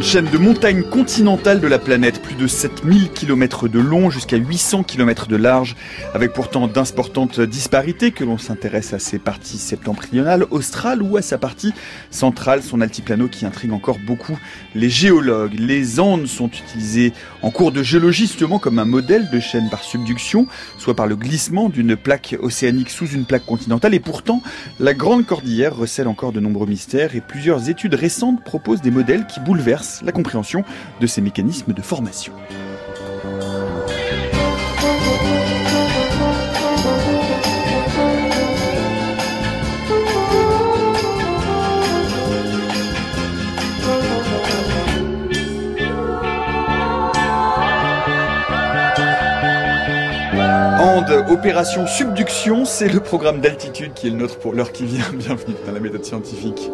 grande chaîne de montagnes continentales de la planète, plus de 7000 km de long jusqu'à 800 km de large, avec pourtant d'importantes disparités que l'on s'intéresse à ses parties septentrionales, australes ou à sa partie centrale, son altiplano qui intrigue encore beaucoup les géologues. Les Andes sont utilisées en cours de géologie justement comme un modèle de chaîne par subduction, soit par le glissement d'une plaque océanique sous une plaque continentale, et pourtant la Grande Cordillère recèle encore de nombreux mystères et plusieurs études récentes proposent des modèles qui bouleversent la compréhension de ces mécanismes de formation. Opération subduction, c'est le programme d'altitude qui est le nôtre pour l'heure qui vient. Bienvenue dans la méthode scientifique.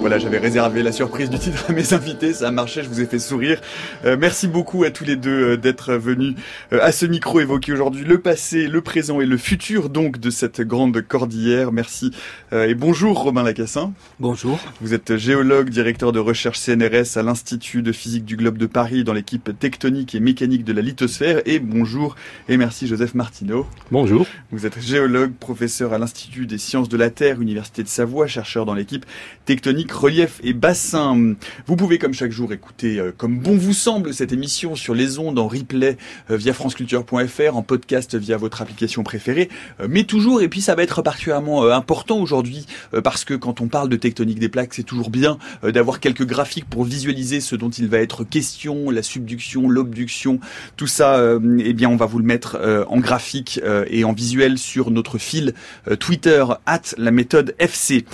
Voilà, j'avais réservé la surprise du titre à mes invités, ça a marché, je vous ai fait sourire. Euh, merci beaucoup à tous les deux euh, d'être venus euh, à ce micro évoquer aujourd'hui le passé, le présent et le futur donc de cette grande cordillère. Merci et bonjour Romain Lacassin. Bonjour. Vous êtes géologue, directeur de recherche CNRS à l'Institut de physique du globe de Paris dans l'équipe tectonique et mécanique de la lithosphère. Et bonjour et merci Joseph Martineau. Bonjour. Vous êtes géologue, professeur à l'Institut des sciences de la Terre, Université de Savoie, chercheur dans l'équipe tectonique relief et bassin. Vous pouvez comme chaque jour écouter euh, comme bon vous semble cette émission sur les ondes en replay euh, via franceculture.fr, en podcast via votre application préférée, euh, mais toujours, et puis ça va être particulièrement important aujourd'hui parce que quand on parle de tectonique des plaques, c'est toujours bien d'avoir quelques graphiques pour visualiser ce dont il va être question, la subduction, l'obduction, tout ça, eh bien on va vous le mettre en graphique et en visuel sur notre fil Twitter, at la méthode FC.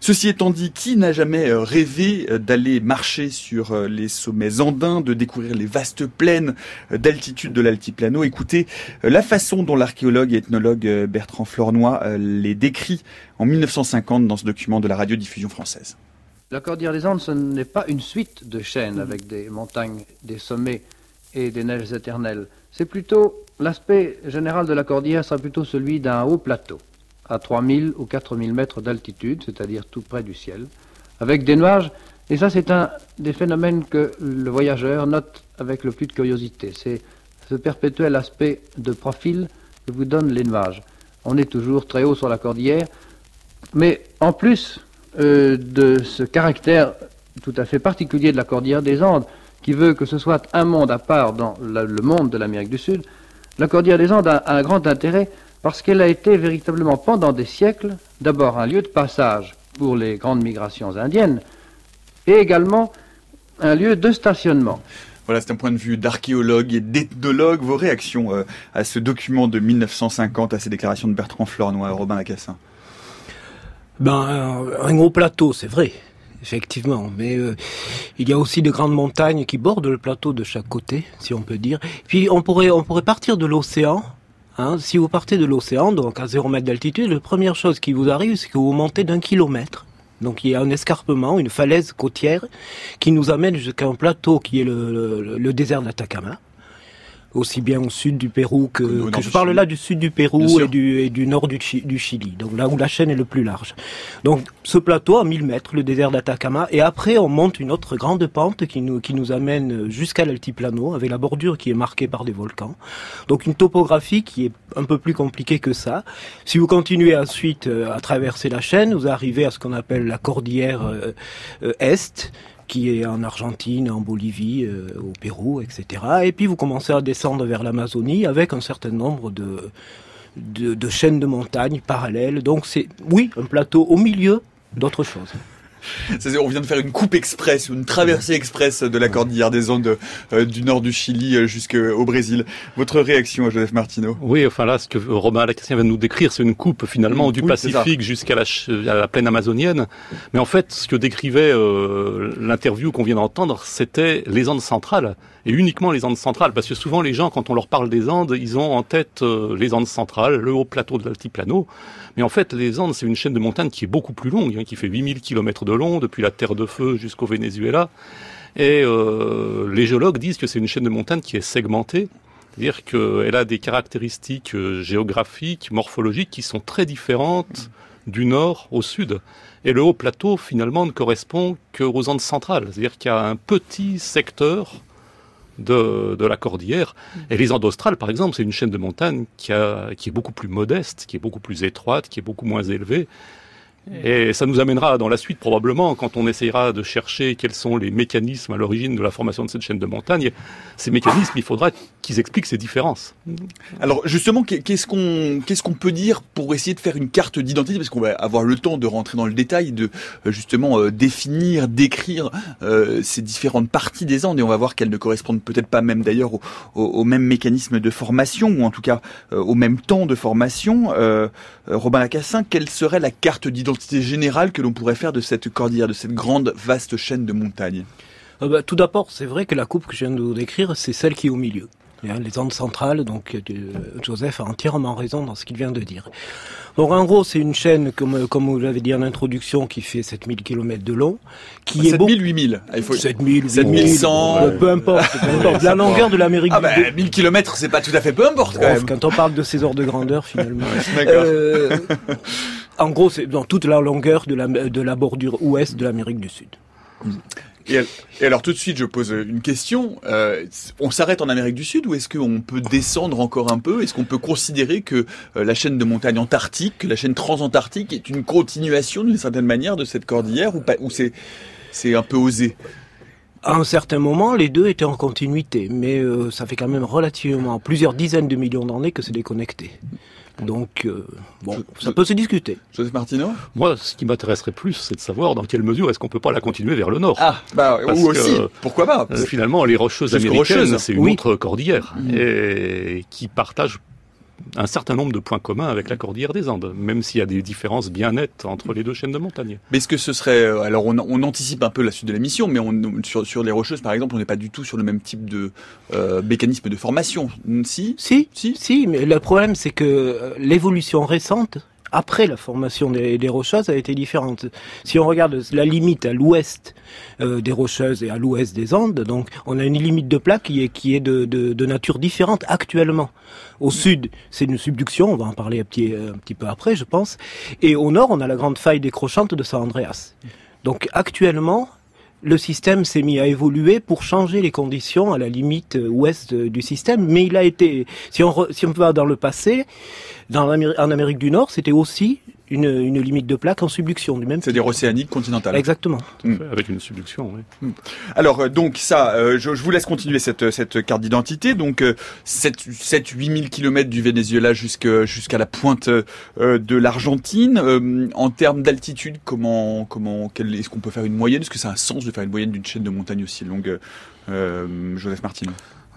Ceci étant dit, qui n'a jamais euh, rêvé euh, d'aller marcher sur euh, les sommets andins, de découvrir les vastes plaines d'altitude de l'altiplano? Écoutez la façon dont l'archéologue et ethnologue Bertrand Flornoy les décrit en 1950 dans ce document de la radiodiffusion française. La Cordillère des Andes, ce n'est pas une suite de chaînes avec des montagnes, des sommets et des neiges éternelles. C'est plutôt l'aspect général de la cordillère sera plutôt celui d'un haut plateau à 3000 ou 4000 mètres d'altitude, c'est-à-dire tout près du ciel, avec des nuages. Et ça, c'est un des phénomènes que le voyageur note avec le plus de curiosité. C'est ce perpétuel aspect de profil que vous donnent les nuages. On est toujours très haut sur la cordillère, mais en plus euh, de ce caractère tout à fait particulier de la cordillère des Andes, qui veut que ce soit un monde à part dans le monde de l'Amérique du Sud, la cordillère des Andes a un grand intérêt parce qu'elle a été véritablement pendant des siècles d'abord un lieu de passage pour les grandes migrations indiennes et également un lieu de stationnement. Voilà, c'est un point de vue d'archéologue et d'ethnologue. Vos réactions euh, à ce document de 1950, à ces déclarations de Bertrand Flornoy, Robin Lacassin? Ben, un gros plateau, c'est vrai, effectivement. Mais euh, il y a aussi de grandes montagnes qui bordent le plateau de chaque côté, si on peut dire. Puis on pourrait, on pourrait partir de l'océan Hein, si vous partez de l'océan, donc à 0 mètre d'altitude, la première chose qui vous arrive, c'est que vous montez d'un kilomètre. Donc il y a un escarpement, une falaise côtière qui nous amène jusqu'à un plateau qui est le, le désert d'Atacama aussi bien au sud du Pérou que, je parle là du sud du Pérou et du, et du, nord du, du, Chili, donc là où la chaîne est le plus large. Donc ce plateau à 1000 mètres, le désert d'Atacama, et après on monte une autre grande pente qui nous, qui nous amène jusqu'à l'altiplano avec la bordure qui est marquée par des volcans. Donc une topographie qui est un peu plus compliquée que ça. Si vous continuez ensuite euh, à traverser la chaîne, vous arrivez à ce qu'on appelle la cordillère euh, euh, Est, qui est en Argentine, en Bolivie, euh, au Pérou, etc. Et puis vous commencez à descendre vers l'Amazonie avec un certain nombre de, de, de chaînes de montagnes parallèles. Donc c'est, oui, un plateau au milieu d'autre chose on vient de faire une coupe express, une traversée express de la cordillère des Andes euh, du nord du Chili euh, jusqu'au Brésil. Votre réaction, Joseph Martino Oui, enfin là, ce que Romain Lacastien vient de nous décrire, c'est une coupe finalement du Pacifique jusqu'à la, plaine amazonienne. Mais en fait, ce que décrivait euh, l'interview qu'on vient d'entendre, c'était les Andes centrales et uniquement les Andes centrales, parce que souvent les gens, quand on leur parle des Andes, ils ont en tête les Andes centrales, le haut plateau de l'altiplano. Mais en fait, les Andes, c'est une chaîne de montagnes qui est beaucoup plus longue, hein, qui fait 8000 km de long, depuis la Terre de Feu jusqu'au Venezuela. Et euh, les géologues disent que c'est une chaîne de montagnes qui est segmentée, c'est-à-dire qu'elle a des caractéristiques euh, géographiques, morphologiques qui sont très différentes du nord au sud. Et le haut plateau, finalement, ne correspond qu'aux Andes centrales. C'est-à-dire qu'il y a un petit secteur de, la cordillère. Et les Andes australes, par exemple, c'est une chaîne de montagne qui, qui est beaucoup plus modeste, qui est beaucoup plus étroite, qui est beaucoup moins élevée, et ça nous amènera dans la suite probablement, quand on essayera de chercher quels sont les mécanismes à l'origine de la formation de cette chaîne de montagne, ces mécanismes, il faudra qu'ils expliquent ces différences. Alors justement, qu'est-ce qu'on peut dire pour essayer de faire une carte d'identité? Parce qu'on va avoir le temps de rentrer dans le détail, de euh, justement euh, définir, décrire euh, ces différentes parties des Andes, et on va voir qu'elles ne correspondent peut-être pas même d'ailleurs au, au, même mécanisme de formation, ou en tout cas au même temps de formation. Robin Lacassin, quelle serait la carte d'identité générale que l'on pourrait faire de cette cordillère, de cette grande, vaste chaîne de montagnes euh, bah, Tout d'abord, c'est vrai que la coupe que je viens de vous décrire, c'est celle qui est au milieu. Les Andes centrales, donc euh, Joseph a entièrement raison dans ce qu'il vient de dire. Donc en gros, c'est une chaîne, comme, comme vous l'avez dit en introduction, qui fait 7000 km de long, qui 7000, est 7000, 8000. Il faut... 7000, 7100. peu importe, peu importe. La longueur de l'Amérique ah du bah, 1000 km, c'est pas tout à fait peu importe quand même. Quand on parle de ces ordres de grandeur, finalement. D'accord. Euh, en gros, c'est dans toute la longueur de la, de la bordure ouest de l'Amérique du Sud. Et, alors tout de suite, je pose une question. Euh, on s'arrête en Amérique du Sud ou est-ce qu'on peut descendre encore un peu? Est-ce qu'on peut considérer que euh, la chaîne de montagne antarctique, la chaîne transantarctique est une continuation d'une certaine manière de cette cordillère ou, pas, ou c'est, c'est un peu osé? À un certain moment, les deux étaient en continuité, mais euh, ça fait quand même relativement plusieurs dizaines de millions d'années que c'est déconnecté. Donc, euh, bon, ça peut se discuter. Joseph Martino Moi, ce qui m'intéresserait plus, c'est de savoir dans quelle mesure est-ce qu'on peut pas la continuer vers le nord. Ah, bah, ou aussi, pourquoi pas euh, Finalement, les Rocheuses américaines, c'est une autre cordillère, mmh. et qui partage un certain nombre de points communs avec la cordillère des Andes, même s'il y a des différences bien nettes entre les deux chaînes de montagne. Mais est-ce que ce serait... Euh, alors on, anticipe un peu la suite de la mission, mais on, sur, sur les Rocheuses, par exemple, on n'est pas du tout sur le même type de euh, mécanisme de formation. Si Si, si, si mais le problème c'est que euh, l'évolution récente après la formation des, Rocheuses a été différente. Si on regarde la limite à l'ouest euh, des Rocheuses et à l'ouest des Andes, donc on a une limite de plaque qui est, qui est de, de, nature différente actuellement. Au sud, c'est une subduction, on va en parler un petit, un petit peu après, je pense. Et au nord, on a la grande faille décrochante de San Andreas. Donc actuellement, le système s'est mis à évoluer pour changer les conditions à la limite euh, ouest euh, du système, mais il a été, si on, si on va dans le passé, dans en Amérique du Nord, c'était aussi une, une, limite de plaque en subduction du même. C'est-à-dire océanique continentale. Exactement. Hmm. Avec une subduction, oui. Hmm. Alors euh, donc ça, euh, je, je, vous laisse continuer cette, cette carte d'identité. Donc euh, 7-8 km du Venezuela jusqu'à jusqu'à la pointe euh, de l'Argentine. en termes d'altitude, comment comment est-ce qu'on peut faire une moyenne? Est-ce que ça a un sens de faire une moyenne d'une chaîne de montagne aussi longue, Joseph Martin?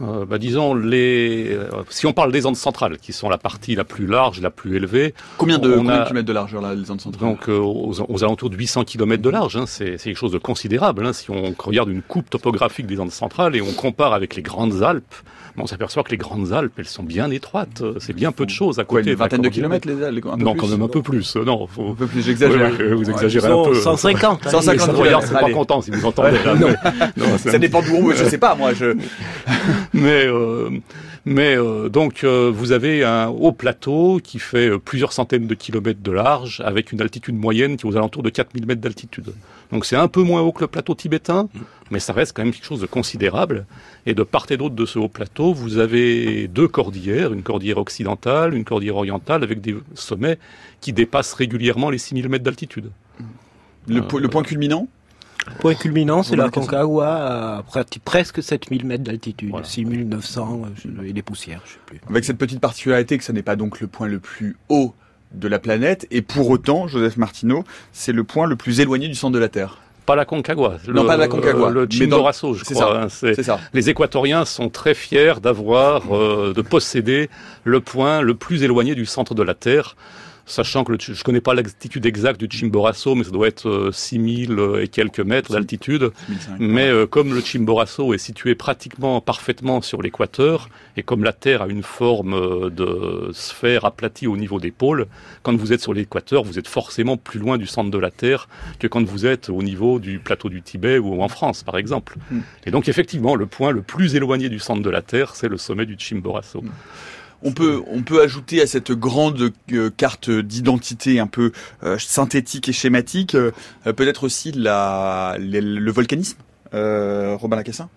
Euh, bah, disons, les, euh, si on parle des Andes centrales, qui sont la partie la plus large, la plus élevée. Combien de, kilomètres de largeur, là, les Andes centrales? Donc, euh, aux, alentours de 800 km de large, hein, c'est quelque chose de considérable. Hein, si on regarde une coupe topographique des Andes centrales et on compare avec les Grandes Alpes, on s'aperçoit que les grandes Alpes, elles sont bien étroites. C'est bien peu de choses à côté. une vingtaine de, kilomètres, les Alpes Non, quand même un peu plus. Non, un peu plus, j'exagère. vous exagérez un peu. 150. 150 kilomètres. c'est pas content si vous entendez. non. ça dépend d'où on Je sais pas, moi. Je... Mais, euh, mais euh, donc, euh, vous avez un haut plateau qui fait plusieurs centaines de kilomètres de large, avec une altitude moyenne qui est aux alentours de 4000 mètres d'altitude. Donc c'est un peu moins haut que le plateau tibétain, mais ça reste quand même quelque chose de considérable. Et de part et d'autre de ce haut plateau, vous avez deux cordillères, une cordillère occidentale, une cordillère orientale, avec des sommets qui dépassent régulièrement les 6000 mètres d'altitude. Le, point culminant? le point culminant, c'est la Concagua à presque 7000 mètres d'altitude, 6900 euh, et des poussières, je sais plus. Avec cette petite particularité que ce n'est pas donc le point le plus haut de la planète, et pour autant, Joseph Martineau, c'est le point le plus éloigné du centre de la Terre. Pas la Concagua. Non, pas la Concagua. Le Chimborazo, je crois. Hein, c'est ça. Les Équatoriens sont très fiers d'avoir, euh, de posséder le point le plus éloigné du centre de la Terre sachant que je ne connais pas l'altitude exacte du Chimborazo, mais ça doit être 6000 euh, euh, et quelques mètres d'altitude. Mais euh, comme le Chimborazo est situé pratiquement parfaitement sur l'équateur, et comme la Terre a une forme de sphère aplatie au niveau des pôles, quand vous êtes sur l'équateur, vous êtes forcément plus loin du centre de la Terre que quand vous êtes au niveau du plateau du Tibet ou en France, par exemple. Hmm. Et donc effectivement, le point le plus éloigné du centre de la Terre, c'est le sommet du Chimborazo. Hmm. On peut, on peut ajouter à cette grande carte d'identité un peu synthétique et schématique, peut-être aussi le, volcanisme, Robin Lacassin?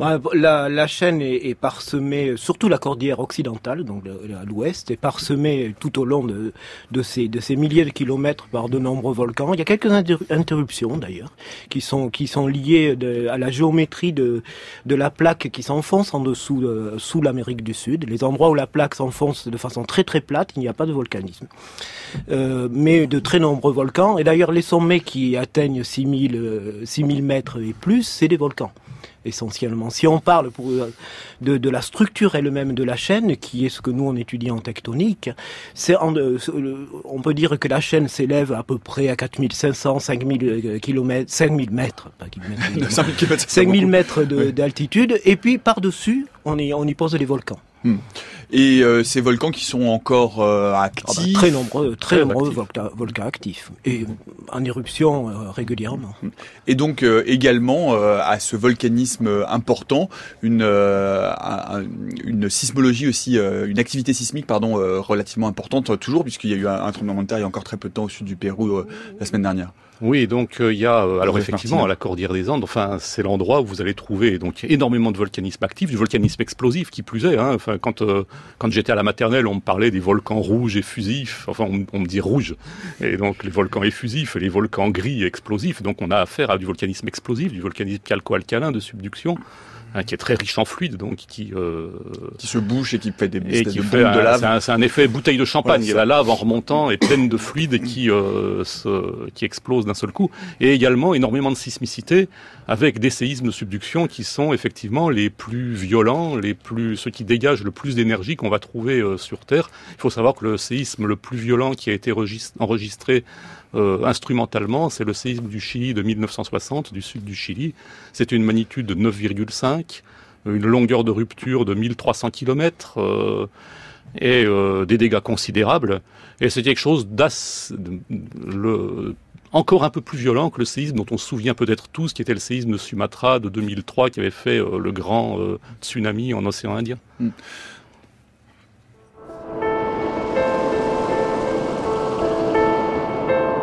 La, la, chaîne est, parsemée, surtout la cordillère occidentale, donc à l'ouest, est parsemée tout au long de, ces, milliers de kilomètres par de nombreux volcans. Il y a quelques interruptions d'ailleurs, qui sont, liées à la géométrie de, la plaque qui s'enfonce en dessous, euh, sous l'Amérique du Sud. Les endroits où la plaque s'enfonce de façon très très plate, il n'y a pas de volcanisme. Euh, mais de très nombreux volcans. Et d'ailleurs, les sommets qui atteignent 6000, 6000 euh, mètres et plus, c'est des volcans essentiellement. Si on parle pour, euh, de, de, la structure elle-même de la chaîne, qui est ce que nous on étudie en tectonique, c'est euh, on peut dire que la chaîne s'élève à peu près à 4500, 5000 km, 5000 mètres, pas kilomètres, 5000 mètres d'altitude, et puis par-dessus, on y, on y pose les volcans. Hmm. Et euh, ces volcans qui sont encore euh, actifs ah bah, Très nombreux, très, nombreux volcans actifs et en éruption euh, régulièrement. Hmm. Et donc également à ce volcanisme important, une une sismologie aussi, une activité sismique pardon relativement importante toujours puisqu'il y a eu un, un tremblement de terre il y a encore très peu de temps au sud du Pérou la semaine dernière. Oui, donc euh, il y a euh, alors effectivement à la Cordillère des Andes, enfin c'est l'endroit où vous allez trouver donc énormément de volcanisme actif, du volcanisme explosif qui plus est. Hein, enfin quand euh, quand j'étais à la maternelle, on me parlait des volcans rouges et fusifs. Enfin on, me dit rouge et donc les volcans effusifs et les volcans gris explosifs. Donc on a affaire à du volcanisme explosif, du volcanisme calco-alcalin de subduction. Hein, qui est très riche en fluide, donc qui euh, qui se bouche et qui fait des et qui de fait de lave. C'est un, effet bouteille de champagne. la lave en remontant est pleine de fluide et qui euh, se, qui explose d'un seul coup. Et également énormément de sismicité avec des séismes de subduction qui sont effectivement les plus violents, les plus ceux qui dégagent le plus d'énergie qu'on va trouver euh, sur Terre. Il faut savoir que le séisme le plus violent qui a été enregistré euh, instrumentalement, c'est le séisme du Chili de 1960, du sud du Chili. C'était une magnitude de 9,5, une longueur de rupture de 1300 km euh, et euh, des dégâts considérables. Et c'est quelque chose d'assez encore un peu plus violent que le séisme dont on se souvient peut-être tous, qui était le séisme de Sumatra de 2003, qui avait fait le grand tsunami en océan Indien.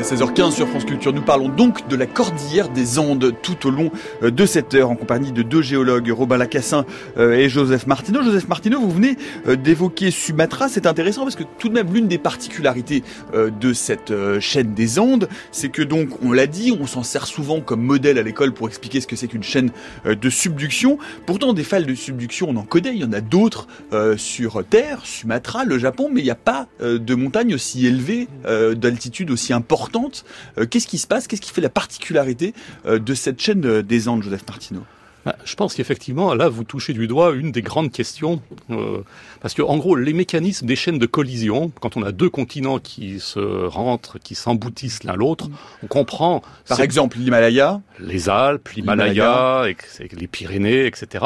À 16h15 sur France Culture, nous parlons donc de la cordillère des Andes tout au long euh, de cette heure en compagnie de deux géologues, Robin Lacassin euh, et Joseph Martineau. Joseph Martineau, vous venez euh, d'évoquer Sumatra. C'est intéressant parce que tout de même l'une des particularités de cette chaîne des Andes, c'est que donc, on l'a dit, on s'en sert souvent comme modèle à l'école pour expliquer ce que c'est qu'une chaîne de subduction. Pourtant, des falles de subduction, on en connaît. Il y en a d'autres sur Terre, Sumatra, le Japon, mais il n'y a pas de montagne aussi élevée, d'altitude aussi importante euh, qu'est-ce qui se passe? Qu'est-ce qui fait la particularité euh, de cette chaîne euh, des Andes, Joseph Martineau? Je pense qu'effectivement, là, vous touchez du doigt une des grandes questions, euh, parce que en gros, les mécanismes des chaînes de collision, quand on a deux continents qui se rentrent, qui s'emboutissent l'un l'autre, on comprend. Par exemple, l'Himalaya, les Alpes, l'Himalaya, les Pyrénées, etc.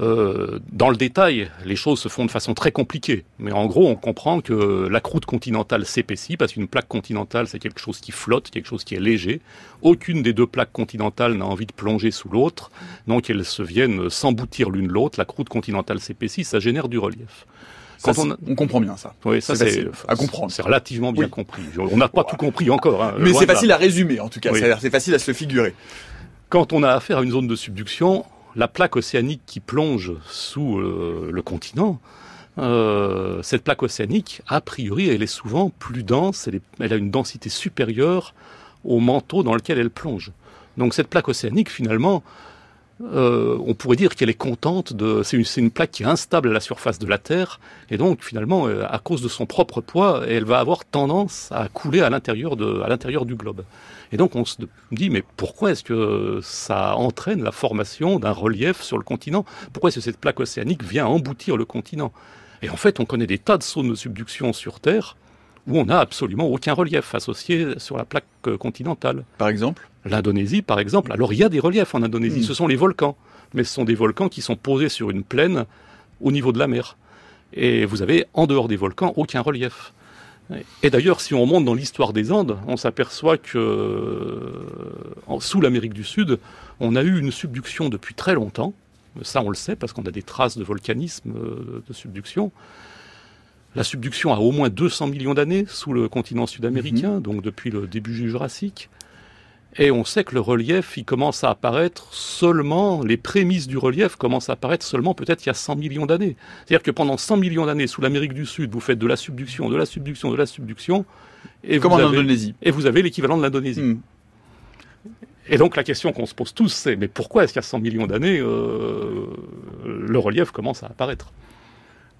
Euh, dans le détail, les choses se font de façon très compliquée, mais en gros, on comprend que la croûte continentale s'épaissit, parce qu'une plaque continentale, c'est quelque chose qui flotte, quelque chose qui est léger. Aucune des deux plaques continentales n'a envie de plonger sous l'autre, donc qu'elles se viennent s'emboutir l'une l'autre, la croûte continentale s'épaissit, ça génère du relief. Quand on, comprend bien ça. Oui, ça c'est à comprendre. C'est relativement bien compris. On n'a pas tout compris encore. Hein, Mais c'est facile à résumer en tout cas. C'est facile à se figurer. Quand on a affaire à une zone de subduction, la plaque océanique qui plonge sous euh, le continent, euh, cette plaque océanique, a priori, elle est souvent plus dense, elle, elle, a une densité supérieure au manteau dans lequel elle plonge. Donc cette plaque océanique, finalement, euh, on pourrait dire qu'elle est contente de. C'est une, plaque qui est instable à la surface de la Terre, et donc finalement, euh, à cause de son propre poids, elle va avoir tendance à couler à l'intérieur à l'intérieur du globe. Et donc on se dit mais pourquoi est-ce que ça entraîne la formation d'un relief sur le continent? Pourquoi est-ce que cette plaque océanique vient emboutir le continent? Et en fait, on connaît des tas de zones de subduction sur Terre où on n'a absolument aucun relief associé sur la plaque euh, continentale. Par exemple? L'Indonésie, par exemple. Alors, il y a des reliefs en Indonésie. Hmm. Ce sont les volcans. Mais ce sont des volcans qui sont posés sur une plaine au niveau de la mer. Et vous avez, en dehors des volcans, aucun relief. Et d'ailleurs, si on remonte dans l'histoire des Andes, on s'aperçoit que sous l'Amérique du Sud, on a eu une subduction depuis très longtemps. Ça, on le sait parce qu'on a des traces de volcanisme, euh, de subduction. La subduction a au moins 200 millions d'années sous le continent sud-américain, mhm. donc depuis le début du Jurassique. Et on sait que le relief, il commence à apparaître seulement, les prémices du relief commencent à apparaître seulement peut-être il y a 100 millions d'années. C'est-à-dire que pendant 100 millions d'années, sous l'Amérique du Sud, vous faites de la subduction, de la subduction, de la subduction. Et Comme en Indonésie. Et vous avez l'équivalent de l'Indonésie. Hmm. Et donc la question qu'on se pose tous, c'est mais pourquoi est-ce qu'il y a 100 millions d'années, euh, le relief commence à apparaître?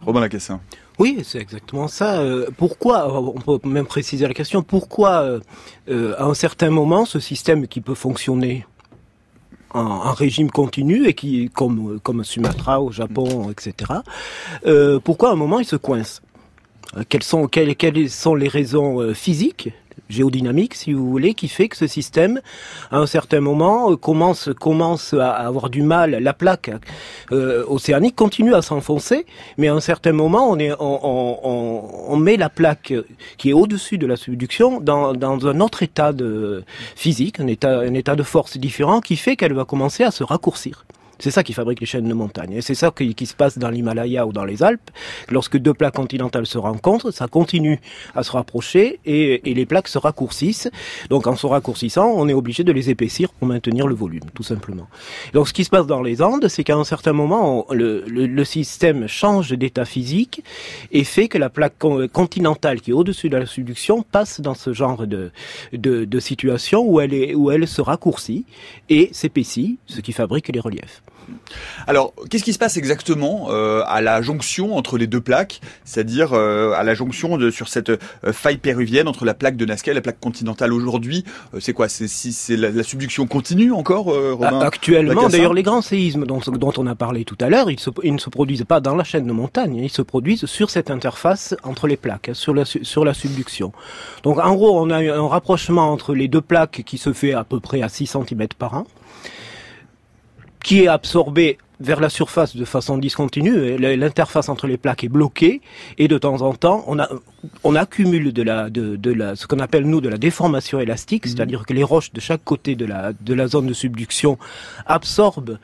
Robin Lacassin. Oui, c'est exactement ça. Euh, pourquoi, on peut même préciser la question, pourquoi euh, euh, à un certain moment ce système qui peut fonctionner en, régime continu et qui, comme, comme Sumatra au Japon, etc., pourquoi à un moment il se coince? Quelles sont, quelles, quelles sont les raisons physiques géodynamique, si vous voulez, qui fait que ce système, à un certain moment, euh, commence, commence à avoir du mal. La plaque euh, océanique continue à s'enfoncer, mais à un certain moment, on, est, on, met la plaque qui est au-dessus de la subduction dans, dans un autre état de physique, un état, un état de force différent, qui fait qu'elle va commencer à se raccourcir. C'est ça qui fabrique les chaînes de montagne. Et c'est ça qui, se passe dans l'Himalaya ou dans les Alpes. Lorsque deux plaques continentales se rencontrent, ça continue à se rapprocher et, les plaques se raccourcissent. Donc en se raccourcissant, on est obligé de les épaissir pour maintenir le volume, tout simplement. Donc ce qui se passe dans les Andes, c'est qu'à un certain moment, le, système change d'état physique et fait que la plaque continentale qui est au-dessus de la subduction passe dans ce genre de, situation où elle se raccourcit et s'épaissit, ce qui fabrique les reliefs. Alors, qu'est-ce qui se passe exactement euh, à la jonction entre les deux plaques, c'est-à-dire euh, à la jonction de, sur cette euh, faille péruvienne entre la plaque de Nazca et la plaque continentale aujourd'hui C'est quoi? C'est si c'est la, subduction continue encore Romain? Actuellement, d'ailleurs, les grands séismes dont, dont, on a parlé tout à l'heure, ils, ils, ne se produisent pas dans la chaîne de montagne, ils se produisent sur cette interface entre les plaques, hein, sur la, sur la subduction. Donc, en gros, on a un rapprochement entre les deux plaques qui se fait à peu près à 6 cm par an qui est absorbé vers la surface de façon discontinue. L'interface entre les plaques est bloquée et de temps en temps, on, a, on accumule de la, de, de la, ce qu'on appelle nous de la déformation élastique, mhm. c'est-à-dire que les roches de chaque côté de la, de la zone de subduction absorbent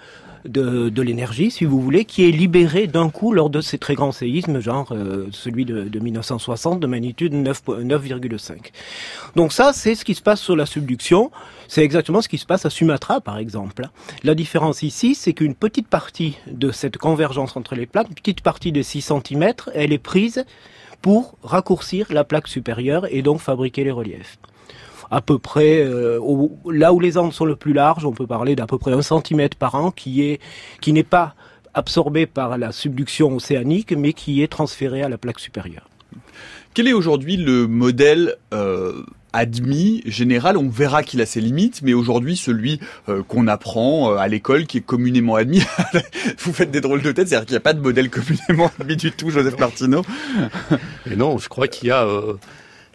de, de l'énergie, si vous voulez, qui est libérée d'un coup lors de ces très grands séismes, genre euh, celui de, de, 1960 de magnitude 9,5. Donc ça, c'est ce qui se passe sur la subduction. C'est exactement ce qui se passe à Sumatra, par exemple. La différence ici, c'est qu'une petite partie de cette convergence entre les plaques, une petite partie de 6 cm, elle est prise pour raccourcir la plaque supérieure et donc fabriquer les reliefs à peu près euh, là où les Andes sont le plus larges, on peut parler d'à peu près un centimètre par an qui est qui n'est pas absorbé par la subduction océanique, mais qui est transféré à la plaque supérieure. Quel est aujourd'hui le modèle euh, admis, général, on verra qu'il a ses limites, mais aujourd'hui celui euh, qu'on apprend à l'école, qui est communément admis, vous faites des drôles de tête, c'est-à-dire qu'il n'y a pas de modèle communément admis du tout, Joseph Martineau. Et non, je crois qu'il y a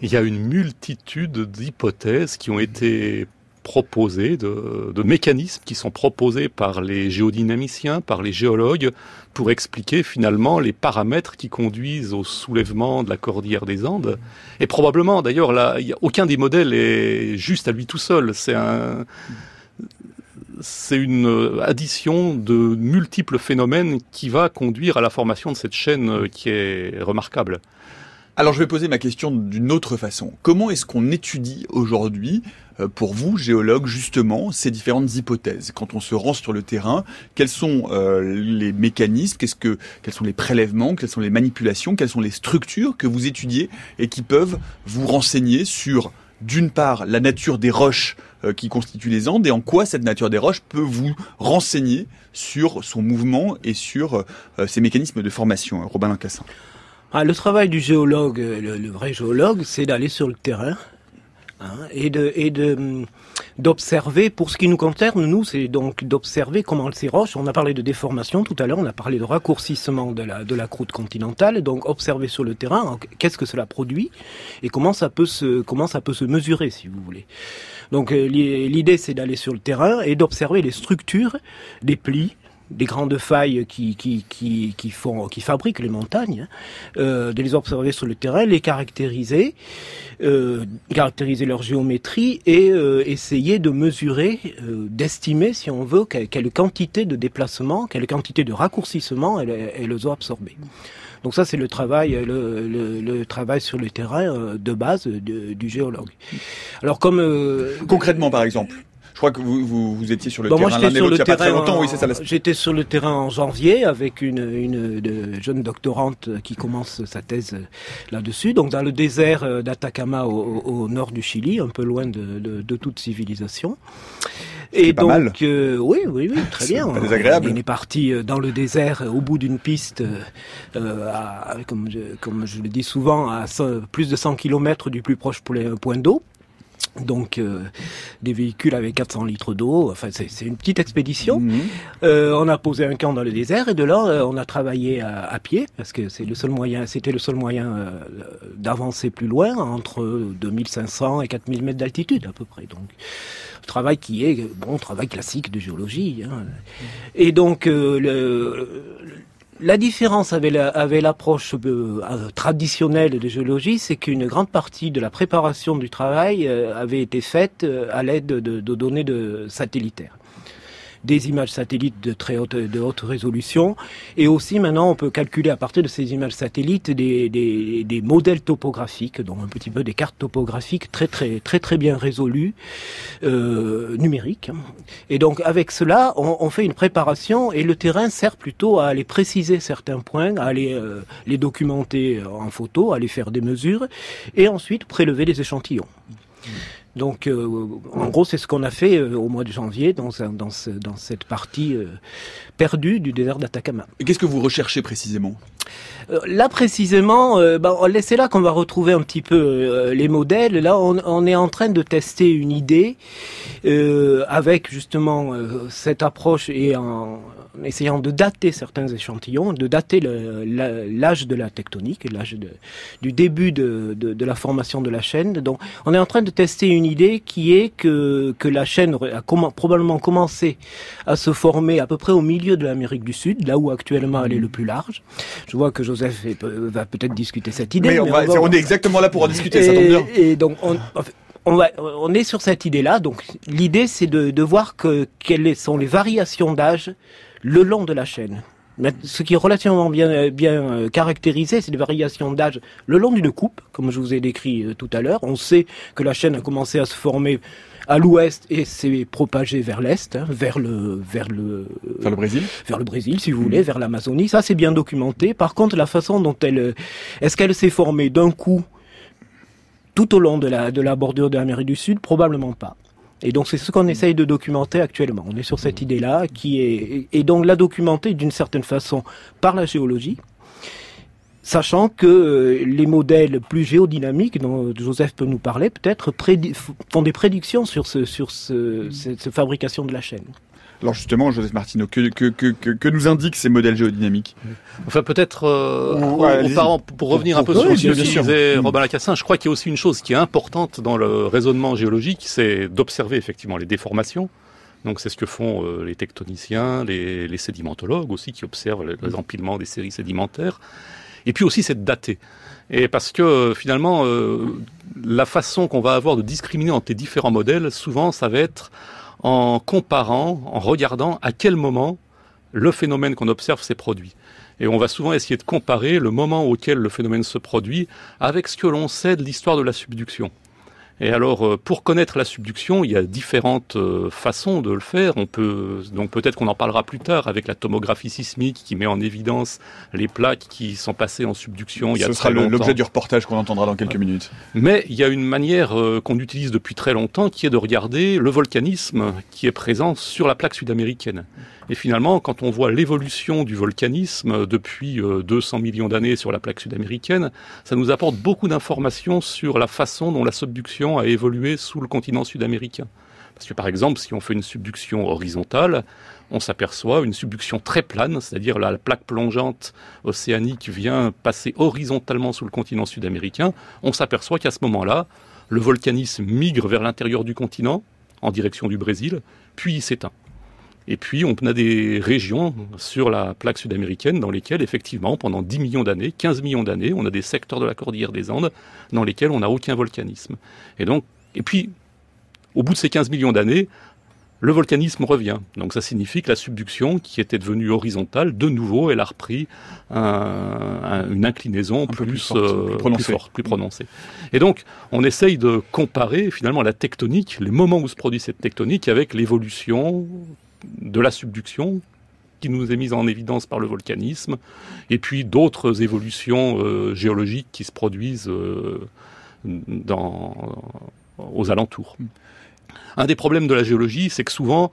il y a une multitude d'hypothèses qui ont été proposées, de, mécanismes qui sont proposés par les géodynamiciens, par les géologues, pour expliquer finalement les paramètres qui conduisent au soulèvement de la cordillère des Andes. Et probablement, d'ailleurs, là, aucun des modèles est juste à lui tout seul. C'est une addition de multiples phénomènes qui va conduire à la formation de cette chaîne qui est remarquable. Alors je vais poser ma question d'une autre façon. Comment est-ce qu'on étudie aujourd'hui, euh, pour vous, géologues, justement, ces différentes hypothèses? Quand on se rend sur le terrain, quels sont euh, les mécanismes? Qu'est-ce que, Quels sont les prélèvements? Quelles sont les manipulations? Quelles sont les structures que vous étudiez et qui peuvent vous renseigner sur, d'une part, la nature des roches euh, qui constituent les Andes et en quoi cette nature des roches peut vous renseigner sur son mouvement et sur ses mécanismes de formation Robin Lancassin? Ah, le travail du géologue, le, vrai géologue, c'est d'aller sur le terrain hein, et de et de hum, d'observer. Pour ce qui nous concerne, nous, c'est donc d'observer comment ces roches. On a parlé de déformation tout à l'heure, on a parlé de raccourcissement de la de la croûte continentale. Donc observer sur le terrain, qu'est-ce que cela produit et comment ça peut se comment ça peut se mesurer, si vous voulez. Donc euh, l'idée, c'est d'aller sur le terrain et d'observer les structures des plis des grandes failles qui, qui, qui, qui, font, qui fabriquent les montagnes, hein, euh, de les observer sur le terrain, les caractériser, euh, caractériser leur géométrie et euh, essayer de mesurer, euh, d'estimer, si on veut, quelle, quantité de déplacement, quelle quantité de raccourcissement elles, elles ont absorbé. Donc ça, c'est le travail, le, le, travail sur le terrain de base du géologue. Alors comme concrètement, par exemple. Je crois que vous, vous, vous étiez sur le terrain l'un et l'autre il n'y a pas très longtemps. Oui. J'étais sur le terrain en janvier avec une, jeune doctorante qui commence sa thèse là-dessus. Donc dans le désert d'Atacama au, au, nord du Chili, un peu loin de, de, de toute civilisation. Et donc, mal. Euh, oui, oui, oui, très bien. Pas désagréable. On est parti euh, dans le désert, au bout d'une piste, euh, à, comme, je, comme je le dis souvent, à plus de 100 km du plus proche point d'eau. Donc euh, des véhicules avec 400 litres d'eau, enfin c'est une petite expédition. Mhm. Euh, on a posé un camp dans le désert et de là euh, on a travaillé à, à pied parce que c'est le seul moyen, c'était le seul moyen euh, d'avancer plus loin entre 2500 et 4000 mètres d'altitude à peu près. Donc travail qui est bon travail classique de géologie. Hein. Et donc le, la différence avec l'approche euh, traditionnelle de géologie, c'est qu'une grande partie de la préparation du travail euh, avait été faite euh, à l'aide de, données de satellitaires des images satellites de très haute, résolution. Et aussi, maintenant, on peut calculer à partir de ces images satellites des, modèles topographiques, donc un petit peu des cartes topographiques très, très, très, très bien résolues, euh, numériques. Et donc, avec cela, on, on, fait une préparation et le terrain sert plutôt à aller préciser certains points, à aller euh, les documenter en photo, à aller faire des mesures et ensuite prélever des échantillons. Donc, euh, en gros, c'est ce qu'on a fait euh, au mois de janvier dans, dans, ce, dans cette partie euh, perdue du désert d'Atacama. Et qu'est-ce que vous recherchez précisément? Là, précisément, bah, c'est là qu'on va retrouver un petit peu les modèles. Là, on, on, est en train de tester une idée avec justement cette approche et en, essayant de dater certains échantillons, de dater l'âge de la tectonique, l'âge du début de, de, de, la formation de la chaîne. Donc, on est en train de tester une idée qui est que, que la chaîne a probablement commencé à se former à peu près au milieu de l'Amérique du Sud, là où actuellement elle est le plus large. Je vois que Joseph va peut-être discuter cette idée. Mais, on, on, est exactement là pour en discuter, et, ça tombe bien. Et donc, on, on, va, on est sur cette idée-là. Donc, l'idée, c'est de, de voir que, quelles sont les variations d'âge le long de la chaîne. Ce qui est relativement bien, bien euh, caractérisé, c'est les variations d'âge le long d'une coupe, comme je vous ai décrit euh, tout à l'heure. On sait que la chaîne a commencé à se former à l'ouest et s'est propagée vers l'est, hein, vers le vers le vers le Brésil, vers le Brésil si vous voulez, mmh. vers l'Amazonie. Ça c'est bien documenté. Par contre, la façon dont elle euh, est-ce qu'elle s'est formée d'un coup tout au long de la de la bordure de l'Amérique du Sud, probablement pas. Et donc c'est ce qu'on essaye de documenter actuellement. On est sur cette idée-là qui est et donc la documenter d'une certaine façon par la géologie, sachant que euh, les modèles plus géodynamiques dont Joseph peut nous parler peut-être font des prédictions sur ce sur ce, cette fabrication de la chaîne. Alors justement, Joseph Martineau, que, que, que, que, nous indiquent ces modèles géodynamiques Enfin, peut-être, euh, pour revenir un peu sur ce que disait Robin Lacassin, je crois qu'il y a aussi une chose qui est importante dans le raisonnement géologique, c'est d'observer effectivement les déformations. Donc c'est ce que font euh, les tectoniciens, les, les, sédimentologues aussi, qui observent les, empilements des séries sédimentaires. Et puis aussi c'est de dater. Et parce que euh, finalement, euh, la façon qu'on va avoir de discriminer entre les différents modèles, souvent ça va être en comparant, en regardant à quel moment le phénomène qu'on observe s'est produit. Et on va souvent essayer de comparer le moment auquel le phénomène se produit avec ce que l'on sait de l'histoire de la subduction. Et alors, euh, pour connaître la subduction, il y a différentes euh, façons de le faire. On peut, donc peut-être qu'on en parlera plus tard avec la tomographie sismique qui met en évidence les plaques qui sont passées en subduction. Il y a Ce sera l'objet du reportage qu'on entendra dans quelques minutes. Mais il y a une manière euh, qu'on utilise depuis très longtemps qui est de regarder le volcanisme qui est présent sur la plaque sud-américaine. Et finalement, quand on voit l'évolution du volcanisme depuis 200 euh, millions d'années sur la plaque sud-américaine, ça nous apporte beaucoup d'informations sur la façon dont la subduction a évolué sous le continent sud-américain. Parce que par exemple, si on fait une subduction horizontale, on s'aperçoit une subduction très plane, c'est-à-dire la plaque plongeante océanique vient passer horizontalement sous le continent sud-américain, on s'aperçoit qu'à ce moment-là, le volcanisme migre vers l'intérieur du continent, en direction du Brésil, puis il s'éteint. Et puis, on a des régions sur la plaque sud-américaine dans lesquelles, effectivement, pendant 10 millions d'années, 15 millions d'années, on a des secteurs de la cordillère des Andes dans lesquels on n'a aucun volcanisme. Et donc, et puis, au bout de ces 15 millions d'années, le volcanisme revient. Donc ça signifie que la subduction, qui était devenue horizontale, de nouveau, elle a repris une inclinaison plus, plus, forte, plus, prononcée. Et donc, on essaye de comparer finalement la tectonique, les moments où se produit cette tectonique, avec l'évolution de la subduction qui nous est mise en évidence par le volcanisme, et puis d'autres évolutions euh, géologiques qui se produisent euh, aux alentours. Un des problèmes de la géologie, c'est que souvent,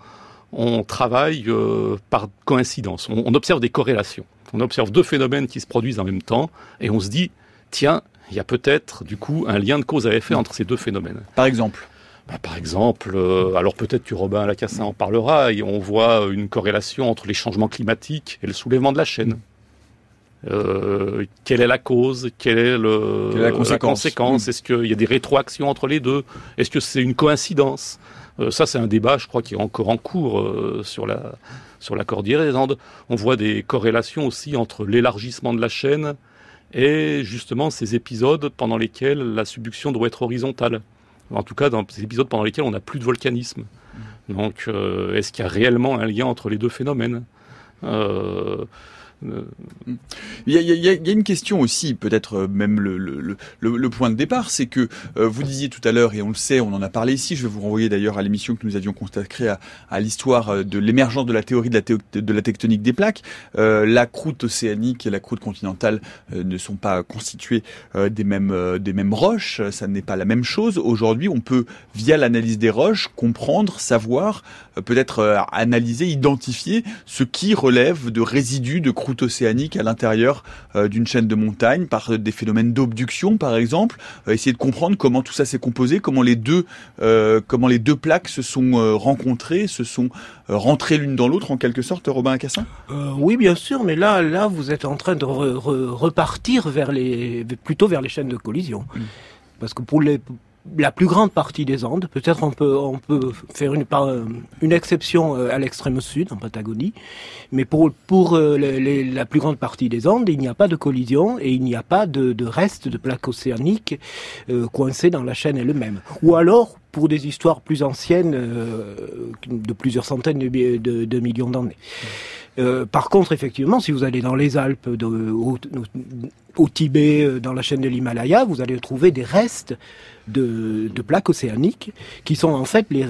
on travaille euh, par coïncidence. On, observe des corrélations. On observe deux phénomènes qui se produisent en même temps, et on se dit, tiens, il y a peut-être, du coup, un lien de cause à effet entre ces deux phénomènes. Par exemple bah, par exemple, euh, alors peut-être que Robin Lacassin en parlera, et on voit une corrélation entre les changements climatiques et le soulèvement de la chaîne. Euh, quelle est la cause? Quelle est, le, la conséquence, Est-ce qu'il y a des rétroactions entre les deux? Est-ce que c'est une coïncidence? Euh, Ça, c'est un débat, je crois, qui est encore en cours euh, sur la sur la cordillère des Andes. On voit des corrélations aussi entre l'élargissement de la chaîne et justement ces épisodes pendant lesquels la subduction doit être horizontale. En tout cas, dans ces épisodes pendant lesquels on n'a plus de volcanisme. Donc, est-ce qu'il y a réellement un lien entre les deux phénomènes? Il y, a, une question aussi, peut-être euh, même le, le, le, point de départ, c'est que euh, vous disiez tout à l'heure, et on le sait, on en a parlé ici, je vais vous renvoyer d'ailleurs à l'émission que nous avions consacrée à, à l'histoire euh, de l'émergence de la théorie de la, de la tectonique des plaques. la croûte océanique et la croûte continentale ne sont pas constituées des, mêmes, des mêmes roches, ça n'est pas la même chose. Aujourd'hui, on peut, via l'analyse des roches, comprendre, savoir, peut-être analyser, identifier ce qui relève de résidus de croûte océanique à l'intérieur euh, d'une chaîne de montagnes par des phénomènes d'obduction par exemple, euh, essayer de comprendre comment tout ça s'est composé, comment les deux euh, comment les deux plaques se sont rencontrées, se sont rentrées l'une dans l'autre en quelque sorte, Robin Cassin? Oui, bien sûr, mais là là vous êtes en train de repartir vers les plutôt vers les chaînes de collision. Mm. Parce que pour les, la plus grande partie des Andes. Peut-être on peut, on peut faire une, une exception euh, à l'extrême sud, en Patagonie. Mais pour, pour euh, la plus grande partie des Andes, il n'y a pas de collision et il n'y a pas de, de reste de plaques océaniques euh, dans la chaîne elle-même. Ou alors, des histoires plus anciennes, de plusieurs centaines de, millions d'années. par contre, effectivement, si vous allez dans les Alpes, au, Tibet, dans la chaîne de l'Himalaya, vous allez trouver des restes de, plaques océaniques qui sont en fait les,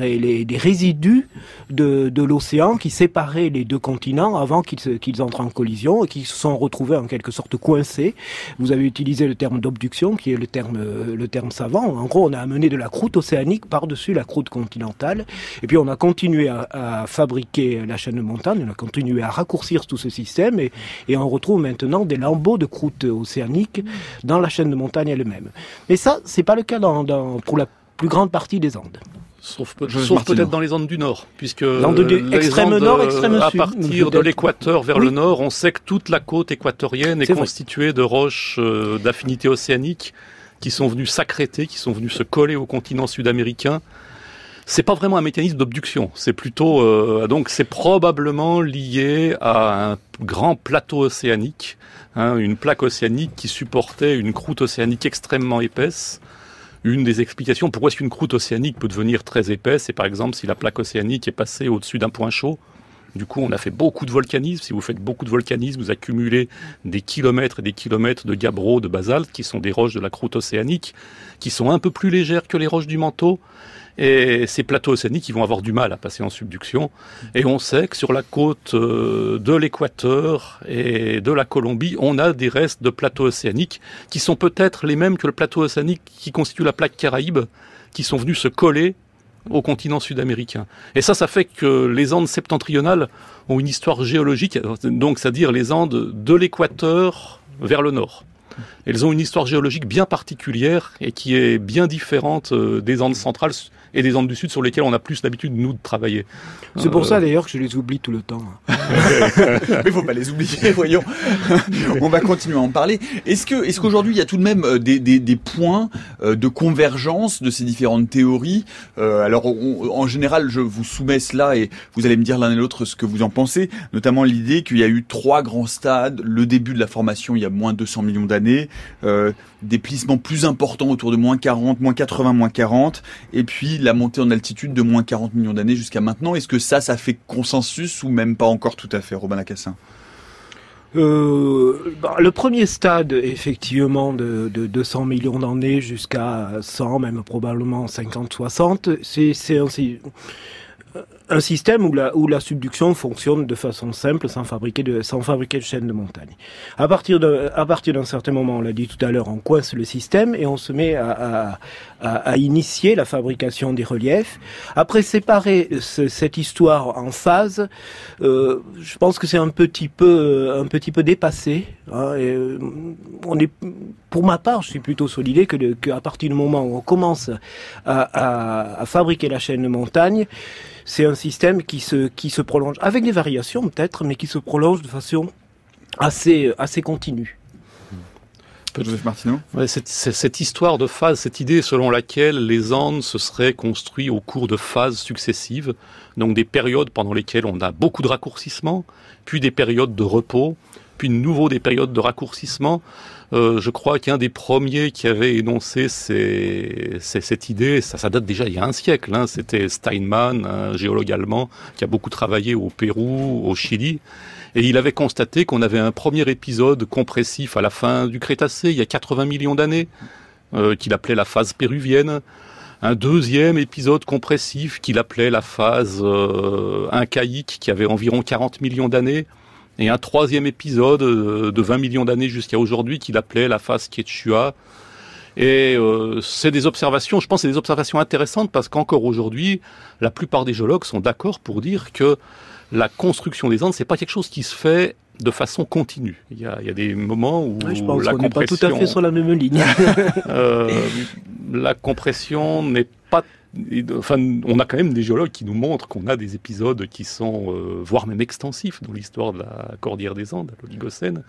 résidus de, l'océan qui séparaient les deux continents avant qu'ils entrent en collision et qui se sont retrouvés en quelque sorte coincés. Vous avez utilisé le terme d'obduction qui est le terme, le terme savant. En gros, on a amené de la croûte océanique par-dessus la croûte continentale. Et puis on a continué à, à, fabriquer la chaîne de montagne, on a continué à raccourcir tout ce système et, et on retrouve maintenant des lambeaux de croûte océanique dans la chaîne de montagne elle-même. Mais ça, c'est pas le cas dans, pour la plus grande partie des Andes. Sauf, peut-être dans les Andes du Nord, puisque extrême nord, extrême à partir de l'équateur vers le nord, on sait que toute la côte équatorienne est, constituée de roches euh, d'affinité océanique qui sont venues s'accréter, qui sont venues se coller au continent sud-américain. C'est pas vraiment un mécanisme d'obduction, c'est plutôt euh, donc c'est probablement lié à un grand plateau océanique, hein, une plaque océanique qui supportait une croûte océanique extrêmement épaisse une des explications pourquoi est-ce qu'une croûte océanique peut devenir très épaisse, c'est par exemple si la plaque océanique est passée au-dessus d'un point chaud. Du coup, on a fait beaucoup de volcanisme. Si vous faites beaucoup de volcanisme, vous accumulez des kilomètres et des kilomètres de gabbro, de basalte, qui sont des roches de la croûte océanique, qui sont un peu plus légères que les roches du manteau, et ces plateaux océaniques, ils vont avoir du mal à passer en subduction. Et on sait que sur la côte euh, de l'Équateur et de la Colombie, on a des restes de plateaux océaniques qui sont peut-être les mêmes que le plateau océanique qui constitue la plaque caraïbe, qui sont venus se coller au continent sud-américain. Et ça, ça fait que les Andes septentrionales ont une histoire géologique, donc c'est-à-dire les Andes de l'Équateur vers le nord. Elles ont une histoire géologique bien particulière et qui est bien différente euh, des Andes centrales et des Andes du Sud sur lesquelles on a plus l'habitude, nous, de travailler. C'est pour ça d'ailleurs que je les oublie tout le temps. Mais faut pas les oublier, voyons. on va continuer à en parler. Est-ce que, est-ce qu'aujourd'hui il y a tout de même des, des, des points de convergence de ces différentes théories? Alors, en général, je vous soumets cela et vous allez me dire l'un et l'autre ce que vous en pensez, notamment l'idée qu'il y a eu trois grands stades, le début de la formation il y a moins de 200 millions d'années, euh, des plissements plus importants autour de moins 40, moins 80, moins 40, et puis la montée en altitude de moins 40 millions d'années jusqu'à maintenant. Est-ce que ça, ça fait consensus ou même pas encore tout à fait, Robin Lacassin? Euh, bah, le premier stade, effectivement, de, de 200 millions d'années jusqu'à 100, même probablement 50-60, c'est aussi un système où la, où la subduction fonctionne de façon simple, sans fabriquer de, sans fabriquer de chaîne de montagne. À partir de, à partir d'un certain moment, on l'a dit tout à l'heure, on coince le système et on se met à, à, à, initier la fabrication des reliefs. Après séparer cette histoire en phases, euh, je pense que c'est un petit peu, un petit peu dépassé. Hein, et euh, on est, pour ma part, je suis plutôt sur l'idée que, qu'à partir du moment où on commence à, à fabriquer la chaîne de montagne, c'est un système qui se, qui se prolonge, avec des variations peut-être, mais qui se prolonge de façon assez, assez continue. Joseph Martineau ouais, cette, cette, histoire de phase, cette idée selon laquelle les Andes se seraient construits au cours de phases successives, donc des périodes pendant lesquelles on a beaucoup de raccourcissements, puis des périodes de repos, puis de nouveau des périodes de raccourcissement. Euh, je crois qu'un des premiers qui avait énoncé cette idée, ça, date déjà il y a un siècle, hein, c'était Steinman, un géologue allemand qui a beaucoup travaillé au Pérou, au Chili, et il avait constaté qu'on avait un premier épisode compressif à la fin du Crétacé, il y a 80 millions d'années, euh, qu'il appelait la phase péruvienne, un deuxième épisode compressif qu'il appelait la phase euh, incaïque, qui avait environ 40 millions d'années, et un troisième épisode euh, de 20 millions d'années jusqu'à aujourd'hui qu'il appelait la phase Quechua. Et euh, c'est des observations, je pense, c'est des observations intéressantes parce qu'encore aujourd'hui, la plupart des géologues sont d'accord pour dire que la construction des Andes, c'est pas quelque chose qui se fait de façon continue. Il y a, il y a des moments où je pense la compression, pas tout à fait sur la même ligne. euh, la compression n'est on a quand même des géologues qui nous montrent qu'on a des épisodes qui sont, euh, voire même extensifs, dans l'histoire de la Cordillère des Andes, l'Oligocène.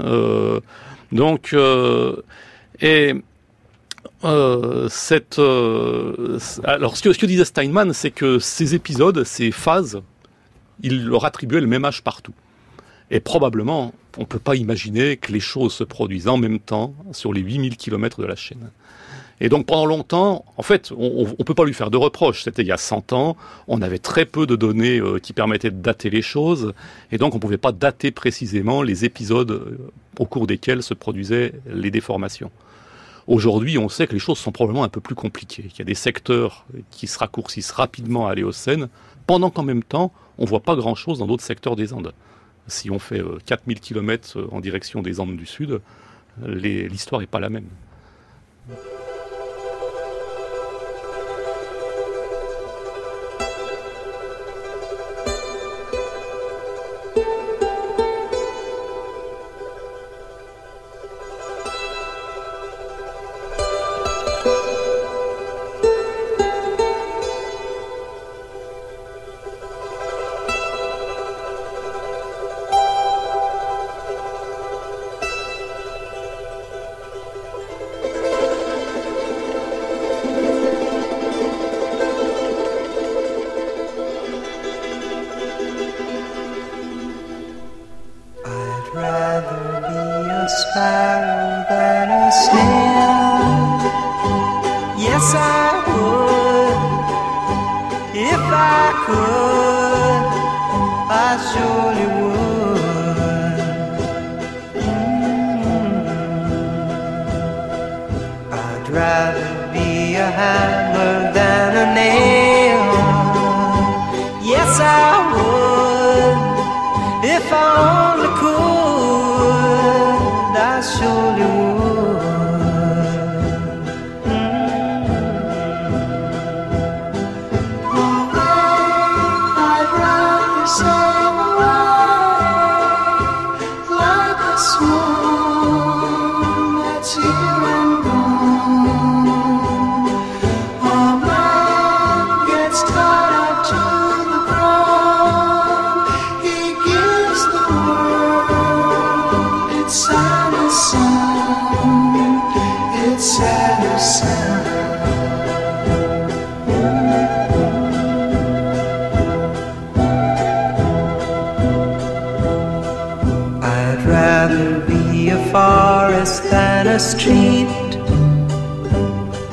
Euh, donc, euh, et cette, alors ce que, ce que disait Steinman, c'est que ces épisodes, ces phases, il leur attribuait le même âge partout. Et probablement, on ne peut pas imaginer que les choses se produisent en même temps sur les 8000 km de la chaîne. Et donc pendant longtemps, en fait, on ne peut pas lui faire de reproches. C'était il y a 100 ans, on avait très peu de données euh, qui permettaient de dater les choses, et donc on ne pouvait pas dater précisément les épisodes euh, au cours desquels se produisaient les déformations. Aujourd'hui, on sait que les choses sont probablement un peu plus compliquées, qu'il y a des secteurs qui se raccourcissent rapidement à l'Éocène, pendant qu'en même temps, on ne voit pas grand-chose dans d'autres secteurs des Andes. Si on fait 4000 euh, km en direction des Andes du Sud, l'histoire n'est pas la même.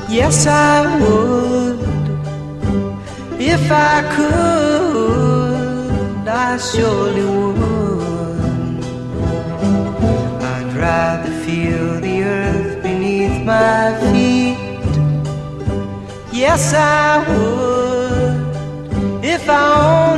Yes, I would if I could. I surely would. I'd rather feel the earth beneath my feet. Yes, I would if I only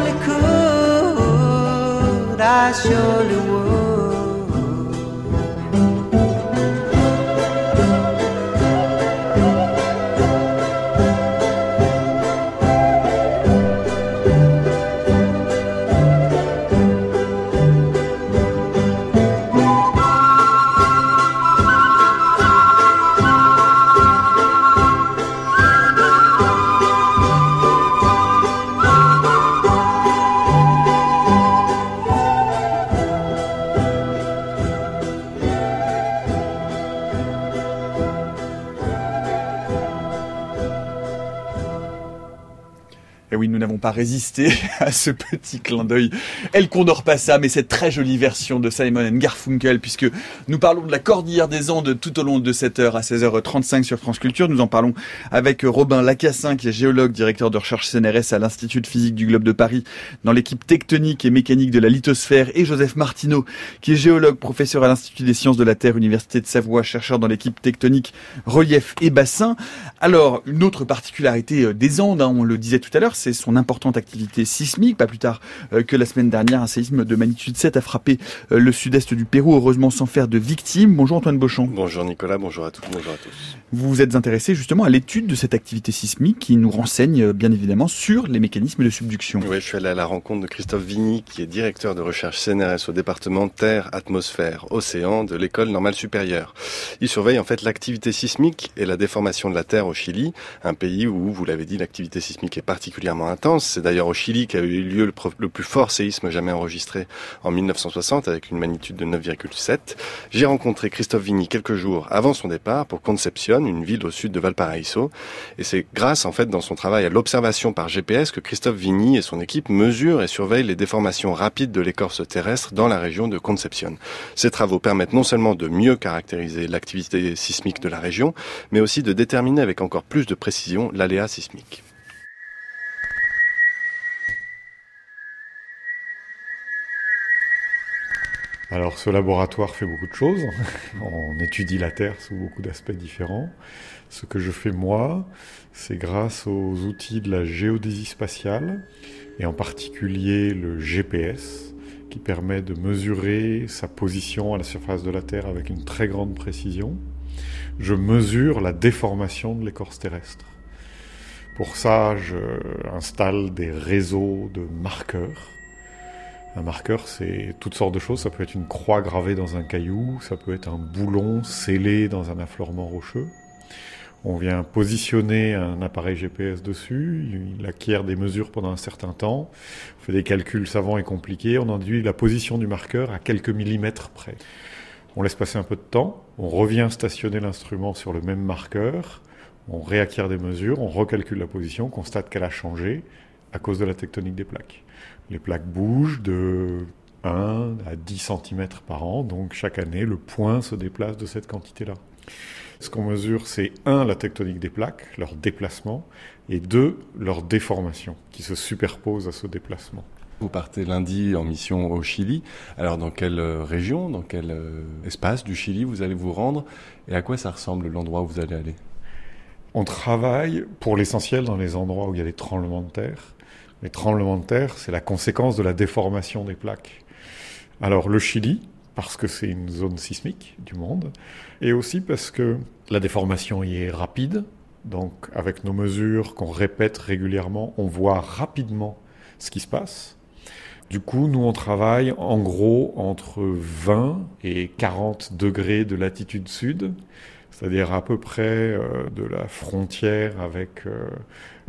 pas résister à ce petit clin d'œil. Elle condore pas ça, mais cette très jolie version de Simon Garfunkel, puisque nous parlons de la cordillère des Andes tout au long de cette heure à 16h35 sur France Culture. Nous en parlons avec Robin Lacassin, qui est géologue, directeur de recherche CNRS à l'Institut de physique du globe de Paris, dans l'équipe techtonique et mécanique de la lithosphère, et Joseph Martineau, qui est géologue, professeur à l'Institut des sciences de la Terre, Université de Savoie, chercheur dans l'équipe tectonique, relief et bassin. Alors, une autre particularité euh, des Andes, hein, on le disait tout à l'heure, c'est son importante activité sismique. Pas plus tard euh, que la semaine dernière, un séisme de magnitude 7 a frappé euh, le sud-est du Pérou, heureusement sans faire de victimes. Bonjour Antoine Beauchamp. Bonjour Nicolas, bonjour à tous. Bonjour à tous. Vous vous êtes intéressé justement à l'étude de cette activité sismique qui nous renseigne bien évidemment sur les mécanismes de subduction. Oui, je suis allé à la rencontre de Christophe Vigny, qui est directeur de recherche CNRS au département Terre, Atmosphère, Océan de l'École normale supérieure. Il surveille en fait l'activité sismique et la déformation de la Terre au Chili, un pays où, vous l'avez dit, l'activité sismique est particulièrement C'est d'ailleurs au Chili qu'a eu lieu le, plus fort séisme jamais enregistré en 1960 avec une magnitude de 9,7. J'ai rencontré Christophe Vigny quelques jours avant son départ pour Concepción, une ville au sud de Valparaiso. Et c'est grâce, en fait, dans son travail à l'observation par GPS que Christophe Vigny et son équipe mesurent et surveillent les déformations rapides de l'écorce terrestre dans la région de Concepción. Ces travaux permettent non seulement de mieux caractériser l'activité sismique de la région, mais aussi de déterminer avec encore plus de précision l'aléa sismique. Alors ce laboratoire fait beaucoup de choses. On étudie la Terre sous beaucoup d'aspects différents. Ce que je fais moi, c'est grâce aux outils de la géodésie spatiale, et en particulier le GPS, qui permet de mesurer sa position à la surface de la Terre avec une très grande précision. Je mesure la déformation de l'écorce terrestre. Pour ça, je installe des réseaux de marqueurs un marqueur, c'est toutes sortes de choses. Ça peut être une croix gravée dans un caillou, ça peut être un boulon scellé dans un affleurement rocheux. On vient positionner un appareil GPS dessus, il acquiert des mesures pendant un certain temps, on fait des calculs savants et compliqués, on induit la position du marqueur à quelques millimètres près. On laisse passer un peu de temps, on revient stationner l'instrument sur le même marqueur, on réacquiert des mesures, on recalcule la position, on constate qu'elle a changé à cause de la tectonique des plaques. Les plaques bougent de 1 à 10 cm par an, donc chaque année, le point se déplace de cette quantité-là. Ce qu'on mesure, c'est 1, la tectonique des plaques, leur déplacement, et 2, leur déformation, qui se superpose à ce déplacement. Vous partez lundi en mission au Chili. Alors dans quelle euh, région, dans quel euh, espace du Chili vous allez vous rendre et à quoi ça ressemble l'endroit où vous allez aller? On travaille pour l'essentiel dans les endroits où il y a des tremblements de terre. Les tremblements de terre, c'est la conséquence de la déformation des plaques. Alors le Chili, parce que c'est une zone sismique du monde, et aussi parce que la déformation y est rapide. Donc avec nos mesures qu'on répète régulièrement, on voit rapidement ce qui se passe. Du coup, nous, on travaille en gros entre 20 et 40 degrés de latitude sud, c'est-à-dire à peu près euh, de la frontière avec euh,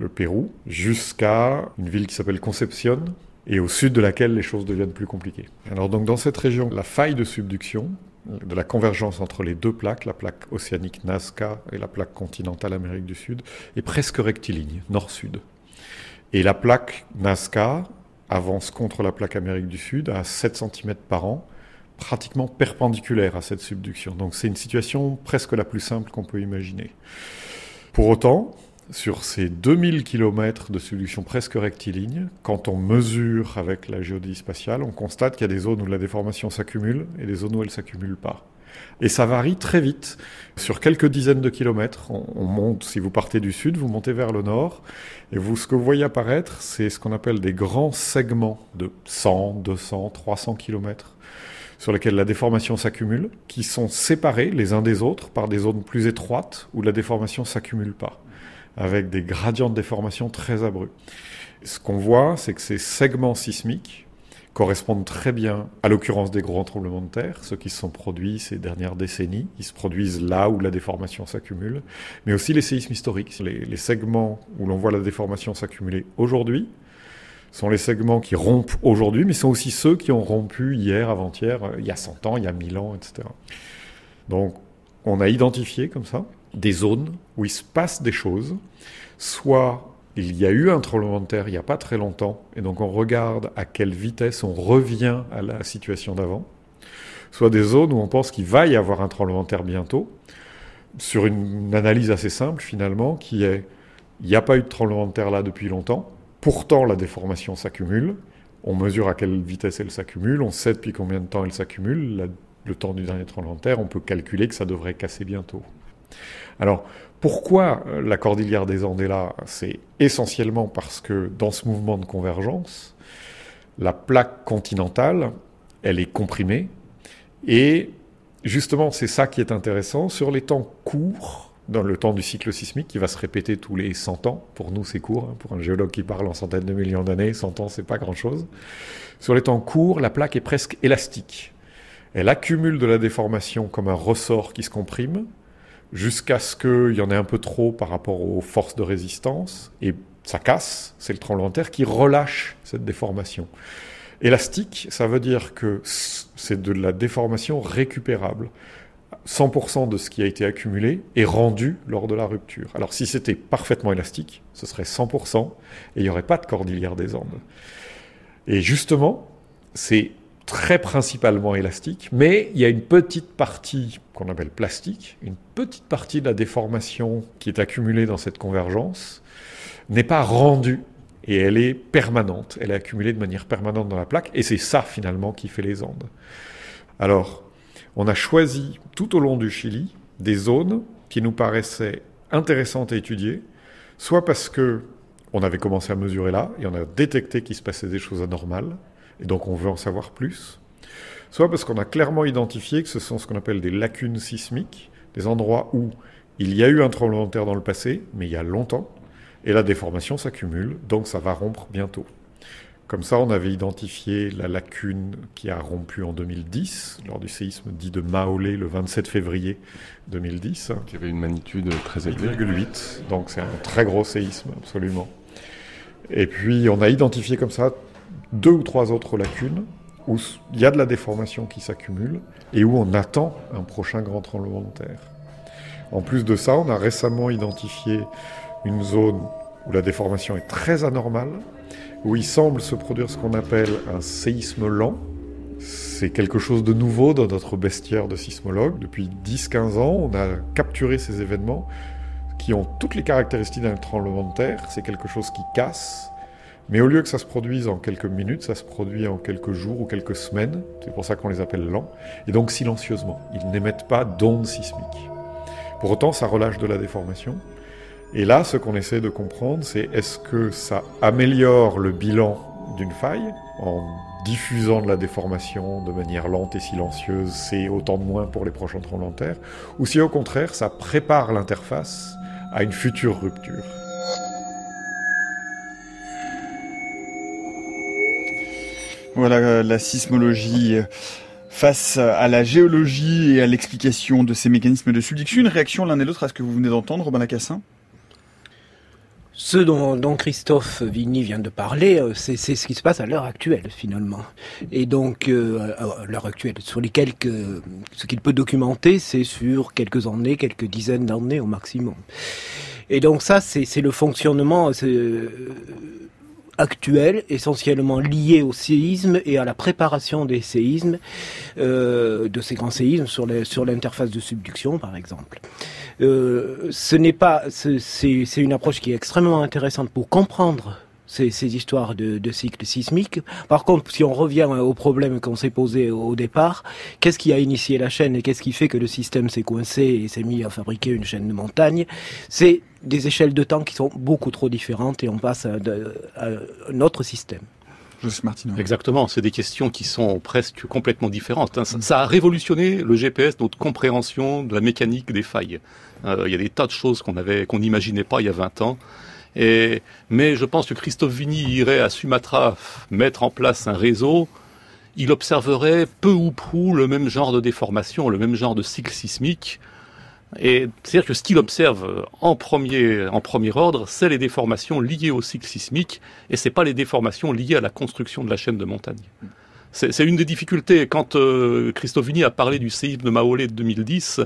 le Pérou, jusqu'à une ville qui s'appelle Concepción, et au sud de laquelle les choses deviennent plus compliquées. Alors donc dans cette région, la faille de subduction, de la convergence entre les deux plaques, la plaque océanique Nazca et la plaque continentale Amérique du Sud, est presque rectiligne, nord-sud. Et la plaque Nazca avance contre la plaque Amérique du Sud à 7 cm par an, pratiquement perpendiculaire à cette subduction. Donc c'est une situation presque la plus simple qu'on peut imaginer. Pour autant, sur ces 2000 km de subduction presque rectiligne, quand on mesure avec la géodésie spatiale, on constate qu'il y a des zones où la déformation s'accumule et des zones où elle ne s'accumule pas. Et ça varie très vite. Sur quelques dizaines de kilomètres, on, monte, si vous partez du sud, vous montez vers le nord, et vous, ce que vous voyez apparaître, c'est ce qu'on appelle des grands segments de 100, 200, 300 kilomètres sur lesquels la déformation s'accumule, qui sont séparés les uns des autres par des zones plus étroites où la déformation s'accumule pas, avec des gradients de déformation très abrupts. Ce qu'on voit, c'est que ces segments sismiques correspondent très bien à l'occurrence des grands tremblements de terre, ceux qui se sont produits ces dernières décennies. Ils se produisent là où la déformation s'accumule, mais aussi les séismes historiques. Les, les segments où l'on voit la déformation s'accumuler aujourd'hui sont les segments qui rompent aujourd'hui, mais sont aussi ceux qui ont rompu hier, avant-hier, il y a 100 ans, il y a 1000 ans, etc. Donc, on a identifié comme ça des zones où il se passe des choses, soit il y a eu un tremblement de terre il n'y a pas très longtemps, et donc on regarde à quelle vitesse on revient à la situation d'avant, soit des zones où on pense qu'il va y avoir un tremblement de terre bientôt, sur une analyse assez simple finalement, qui est il n'y a pas eu de tremblement de terre là depuis longtemps, pourtant la déformation s'accumule, on mesure à quelle vitesse elle s'accumule, on sait depuis combien de temps elle s'accumule, le temps du dernier tremblement de terre, on peut calculer que ça devrait casser bientôt. Alors, pourquoi euh, la cordillère des Andes là? C'est essentiellement parce que dans ce mouvement de convergence, la plaque continentale, elle est comprimée. Et justement, c'est ça qui est intéressant. Sur les temps courts, dans le temps du cycle sismique qui va se répéter tous les 100 ans, pour nous c'est court, hein. pour un géologue qui parle en centaines de millions d'années, 100 ans c'est pas grand-chose. Sur les temps courts, la plaque est presque élastique. Elle accumule de la déformation comme un ressort qui se comprime, jusqu'à ce qu'il y en ait un peu trop par rapport aux forces de résistance, et ça casse, c'est le tremblement de terre qui relâche cette déformation. Élastique, ça veut dire que c'est de la déformation récupérable. 100% de ce qui a été accumulé est rendu lors de la rupture. Alors si c'était parfaitement élastique, ce serait 100% et il n'y aurait pas de cordillère des Andes. Et justement, c'est très principalement élastique, mais il y a une petite partie qu'on appelle plastique, une petite partie de la déformation qui est accumulée dans cette convergence n'est pas rendue et elle est permanente, elle est accumulée de manière permanente dans la plaque et c'est ça finalement qui fait les Andes. Alors, on a choisi tout au long du Chili des zones qui nous paraissaient intéressantes à étudier, soit parce que on avait commencé à mesurer là et on a détecté qu'il se passait des choses anormales, et donc on veut en savoir plus, soit parce qu'on a clairement identifié que ce sont ce qu'on appelle des lacunes sismiques, des endroits où il y a eu un tremblement de terre dans le passé, mais il y a longtemps, et la déformation s'accumule, donc ça va rompre bientôt. Comme ça, on avait identifié la lacune qui a rompu en 2010, lors du séisme dit de Maolé le 27 février 2010. Qui avait une magnitude très élevée. 8,8, donc c'est un très gros séisme, absolument. Et puis, on a identifié comme ça deux ou trois autres lacunes où il y a de la déformation qui s'accumule et où on attend un prochain grand tremblement de terre. En plus de ça, on a récemment identifié une zone où la déformation est très anormale, où il semble se produire ce qu'on appelle un séisme lent. C'est quelque chose de nouveau dans notre bestiaire de sismologues. Depuis 10-15 ans, on a capturé ces événements qui ont toutes les caractéristiques d'un tremblement de terre. C'est quelque chose qui casse, mais au lieu que ça se produise en quelques minutes, ça se produit en quelques jours ou quelques semaines. C'est pour ça qu'on les appelle lents. Et donc silencieusement. Ils n'émettent pas d'ondes sismiques. Pour autant, ça relâche de la déformation. Et là, ce qu'on essaie de comprendre, c'est est-ce que ça améliore le bilan d'une faille en diffusant de la déformation de manière lente et silencieuse, c'est autant de moins pour les prochains tremblements de ou si au contraire, ça prépare l'interface à une future rupture. Voilà euh, la sismologie euh, face à la géologie et à l'explication de ces mécanismes de subduction. Une réaction l'un et l'autre à ce que vous venez d'entendre, Robin Lacassin? Ce dont, Christophe Vigny vient de parler, euh, c'est ce qui se passe à l'heure actuelle finalement. Et donc, à l'heure actuelle, sur les quelques, ce qu'il peut documenter, c'est sur quelques années, quelques dizaines d'années au maximum. Et donc ça, c'est le fonctionnement actuelles, essentiellement liées au séisme et à la préparation des séismes, euh, de ces grands séismes sur l'interface de subduction, par exemple. Euh, ce n'est pas, c'est une approche qui est extrêmement intéressante pour comprendre ces, ces histoires de, de cycles sismiques. Par contre, si on revient au problème qu'on s'est posé au départ, qu'est-ce qui a initié la chaîne et qu'est-ce qui fait que le système s'est coincé et s'est mis à fabriquer une chaîne de montagne? C'est des échelles de temps qui sont beaucoup trop différentes et on passe à, à un autre système. Exactement, c'est des questions qui sont presque complètement différentes. Hein. Ça, a révolutionné le GPS, notre compréhension de la mécanique des failles. Euh, il y a des tas de choses qu'on avait, qu'on n'imaginait pas il y a 20 ans. Et, mais je pense que Christophe Vigny irait à Sumatra mettre en place un réseau. Il observerait peu ou prou le même genre de déformation, le même genre de cycle sismique. Et c'est-à-dire que ce qu'il observe en premier, en premier ordre, c'est les déformations liées au cycle sismique, et c'est pas les déformations liées à la construction de la chaîne de montagne. C'est une des difficultés. Quand euh, Christophe Vigny a parlé du séisme de Maolé de 2010,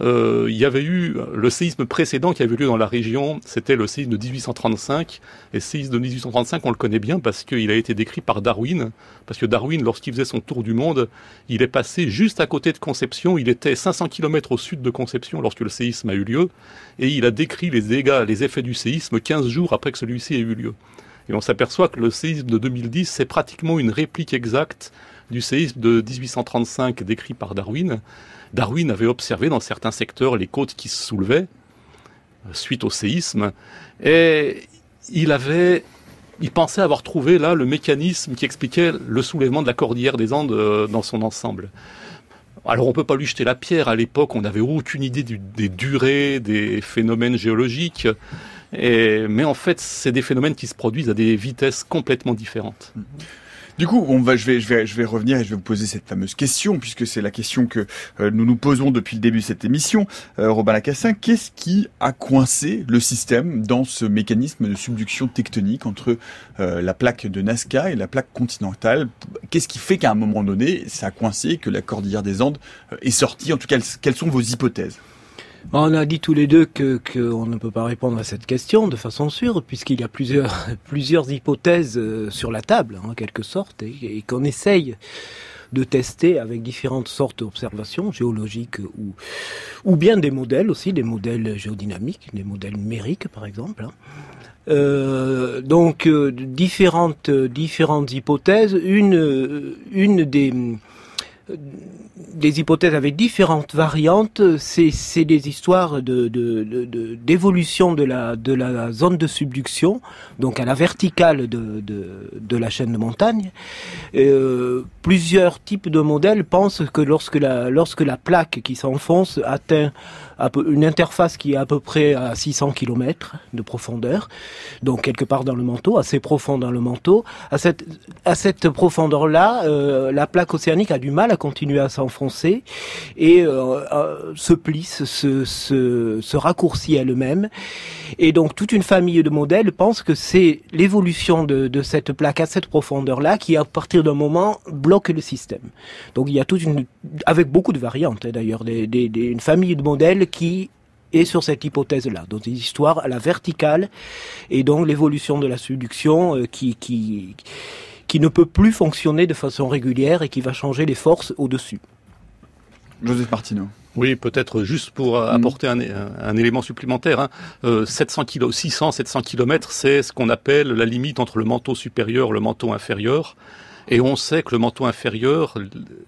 euh, il y avait eu le séisme précédent qui avait eu lieu dans la région, c'était le séisme de 1835. Et séisme de 1835, on le connaît bien parce qu'il a été décrit par Darwin. Parce que Darwin, lorsqu'il faisait son tour du monde, il est passé juste à côté de Conception. Il était 500 km au sud de Conception lorsque le séisme a eu lieu. Et il a décrit les dégâts, les effets du séisme 15 jours après que celui-ci ait eu lieu. Et on s'aperçoit que le séisme de 2010, c'est pratiquement une réplique exacte du séisme de 1835 décrit par Darwin. Darwin avait observé dans certains secteurs les côtes qui se soulevaient euh, suite au séisme, et il pensait avoir trouvé là le mécanisme qui expliquait le soulèvement de la cordillère des Andes euh, dans son ensemble. Alors on peut pas lui jeter la pierre. À l'époque, on n'avait aucune idée des durées des phénomènes géologiques. mais en fait, c'est des phénomènes qui se produisent à des vitesses complètement différentes. Du coup, on va, je vais, je vais, je vais revenir et je vais vous poser cette fameuse question puisque c'est la question que euh, nous nous posons depuis le début de cette émission. Euh, Robin Lacassin, qu'est-ce qui a coincé le système dans ce mécanisme de subduction tectonique entre euh, la plaque de Nazca et la plaque continentale? Qu'est-ce qui fait qu'à un moment donné, ça a coincé, que la cordillère des Andes est sortie? En tout cas, quelles sont vos hypothèses? On a dit tous les deux que qu'on ne peut pas répondre à cette question de façon sûre, puisqu'il y a plusieurs hypothèses euh, sur la table, en quelque sorte, et, qu'on essaye de tester avec différentes sortes d'observations géologiques ou ou bien des modèles aussi, des modèles géodynamiques, des modèles numériques par exemple. Hein. Euh, donc euh, différentes hypothèses. Une des des hypothèses avec différentes variantes. C'est des histoires d'évolution de, la zone de subduction, donc à la verticale de la chaîne de montagne. Euh, plusieurs types de modèles pensent que lorsque la plaque qui s'enfonce atteint une interface qui est à peu près à 600 km de profondeur, donc quelque part dans le manteau, assez profond dans le manteau. À cette, à cette profondeur-là, euh, la plaque océanique a du mal à continuer à s'enfoncer et euh, euh, se plisse, se, se, se raccourcit elle-même. Et donc toute une famille de modèles pense que c'est l'évolution de, de cette plaque à cette profondeur-là qui, à partir d'un moment, bloque le système. Donc il y a toute une, avec beaucoup de variantes hein, d'ailleurs, des, des, une famille de modèles qui est sur cette hypothèse-là, donc des histoires à la verticale et donc l'évolution de la subduction euh, qui, qui, qui ne peut plus fonctionner de façon régulière et qui va changer les forces au-dessus. Joseph Martineau. Oui, peut-être juste pour mm. apporter un, un, élément supplémentaire. Hein. Euh, 700 kg, 600, 700 km, c'est ce qu'on appelle la limite entre le manteau supérieur et le manteau inférieur. Et on sait que le manteau inférieur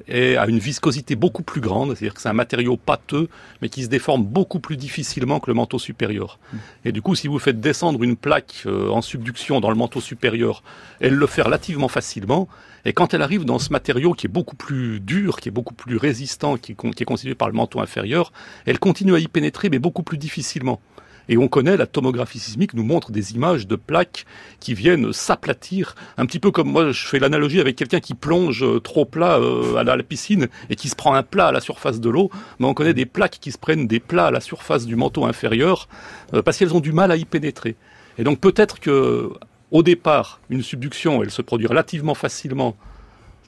est, a une viscosité beaucoup plus grande, c'est-à-dire que c'est un matériau pâteux, mais qui se déforme beaucoup plus difficilement que le manteau supérieur. Mm. Et du coup, si vous faites descendre une plaque euh, en subduction dans le manteau supérieur, elle le fait relativement facilement. Et quand elle arrive dans ce matériau qui est beaucoup plus dur, qui est beaucoup plus résistant, qui, qui est constitué par le manteau inférieur, elle continue à y pénétrer, mais beaucoup plus difficilement. Et on connaît, la tomographie sismique nous montre des images de plaques qui viennent s'aplatir, un petit peu comme moi je fais l'analogie avec quelqu'un qui plonge euh, trop plat euh, à la piscine et qui se prend un plat à la surface de l'eau, mais on connaît des plaques qui se prennent des plats à la surface du manteau inférieur euh, parce qu'elles ont du mal à y pénétrer. Et donc peut-être que au départ, une subduction, elle se produit relativement facilement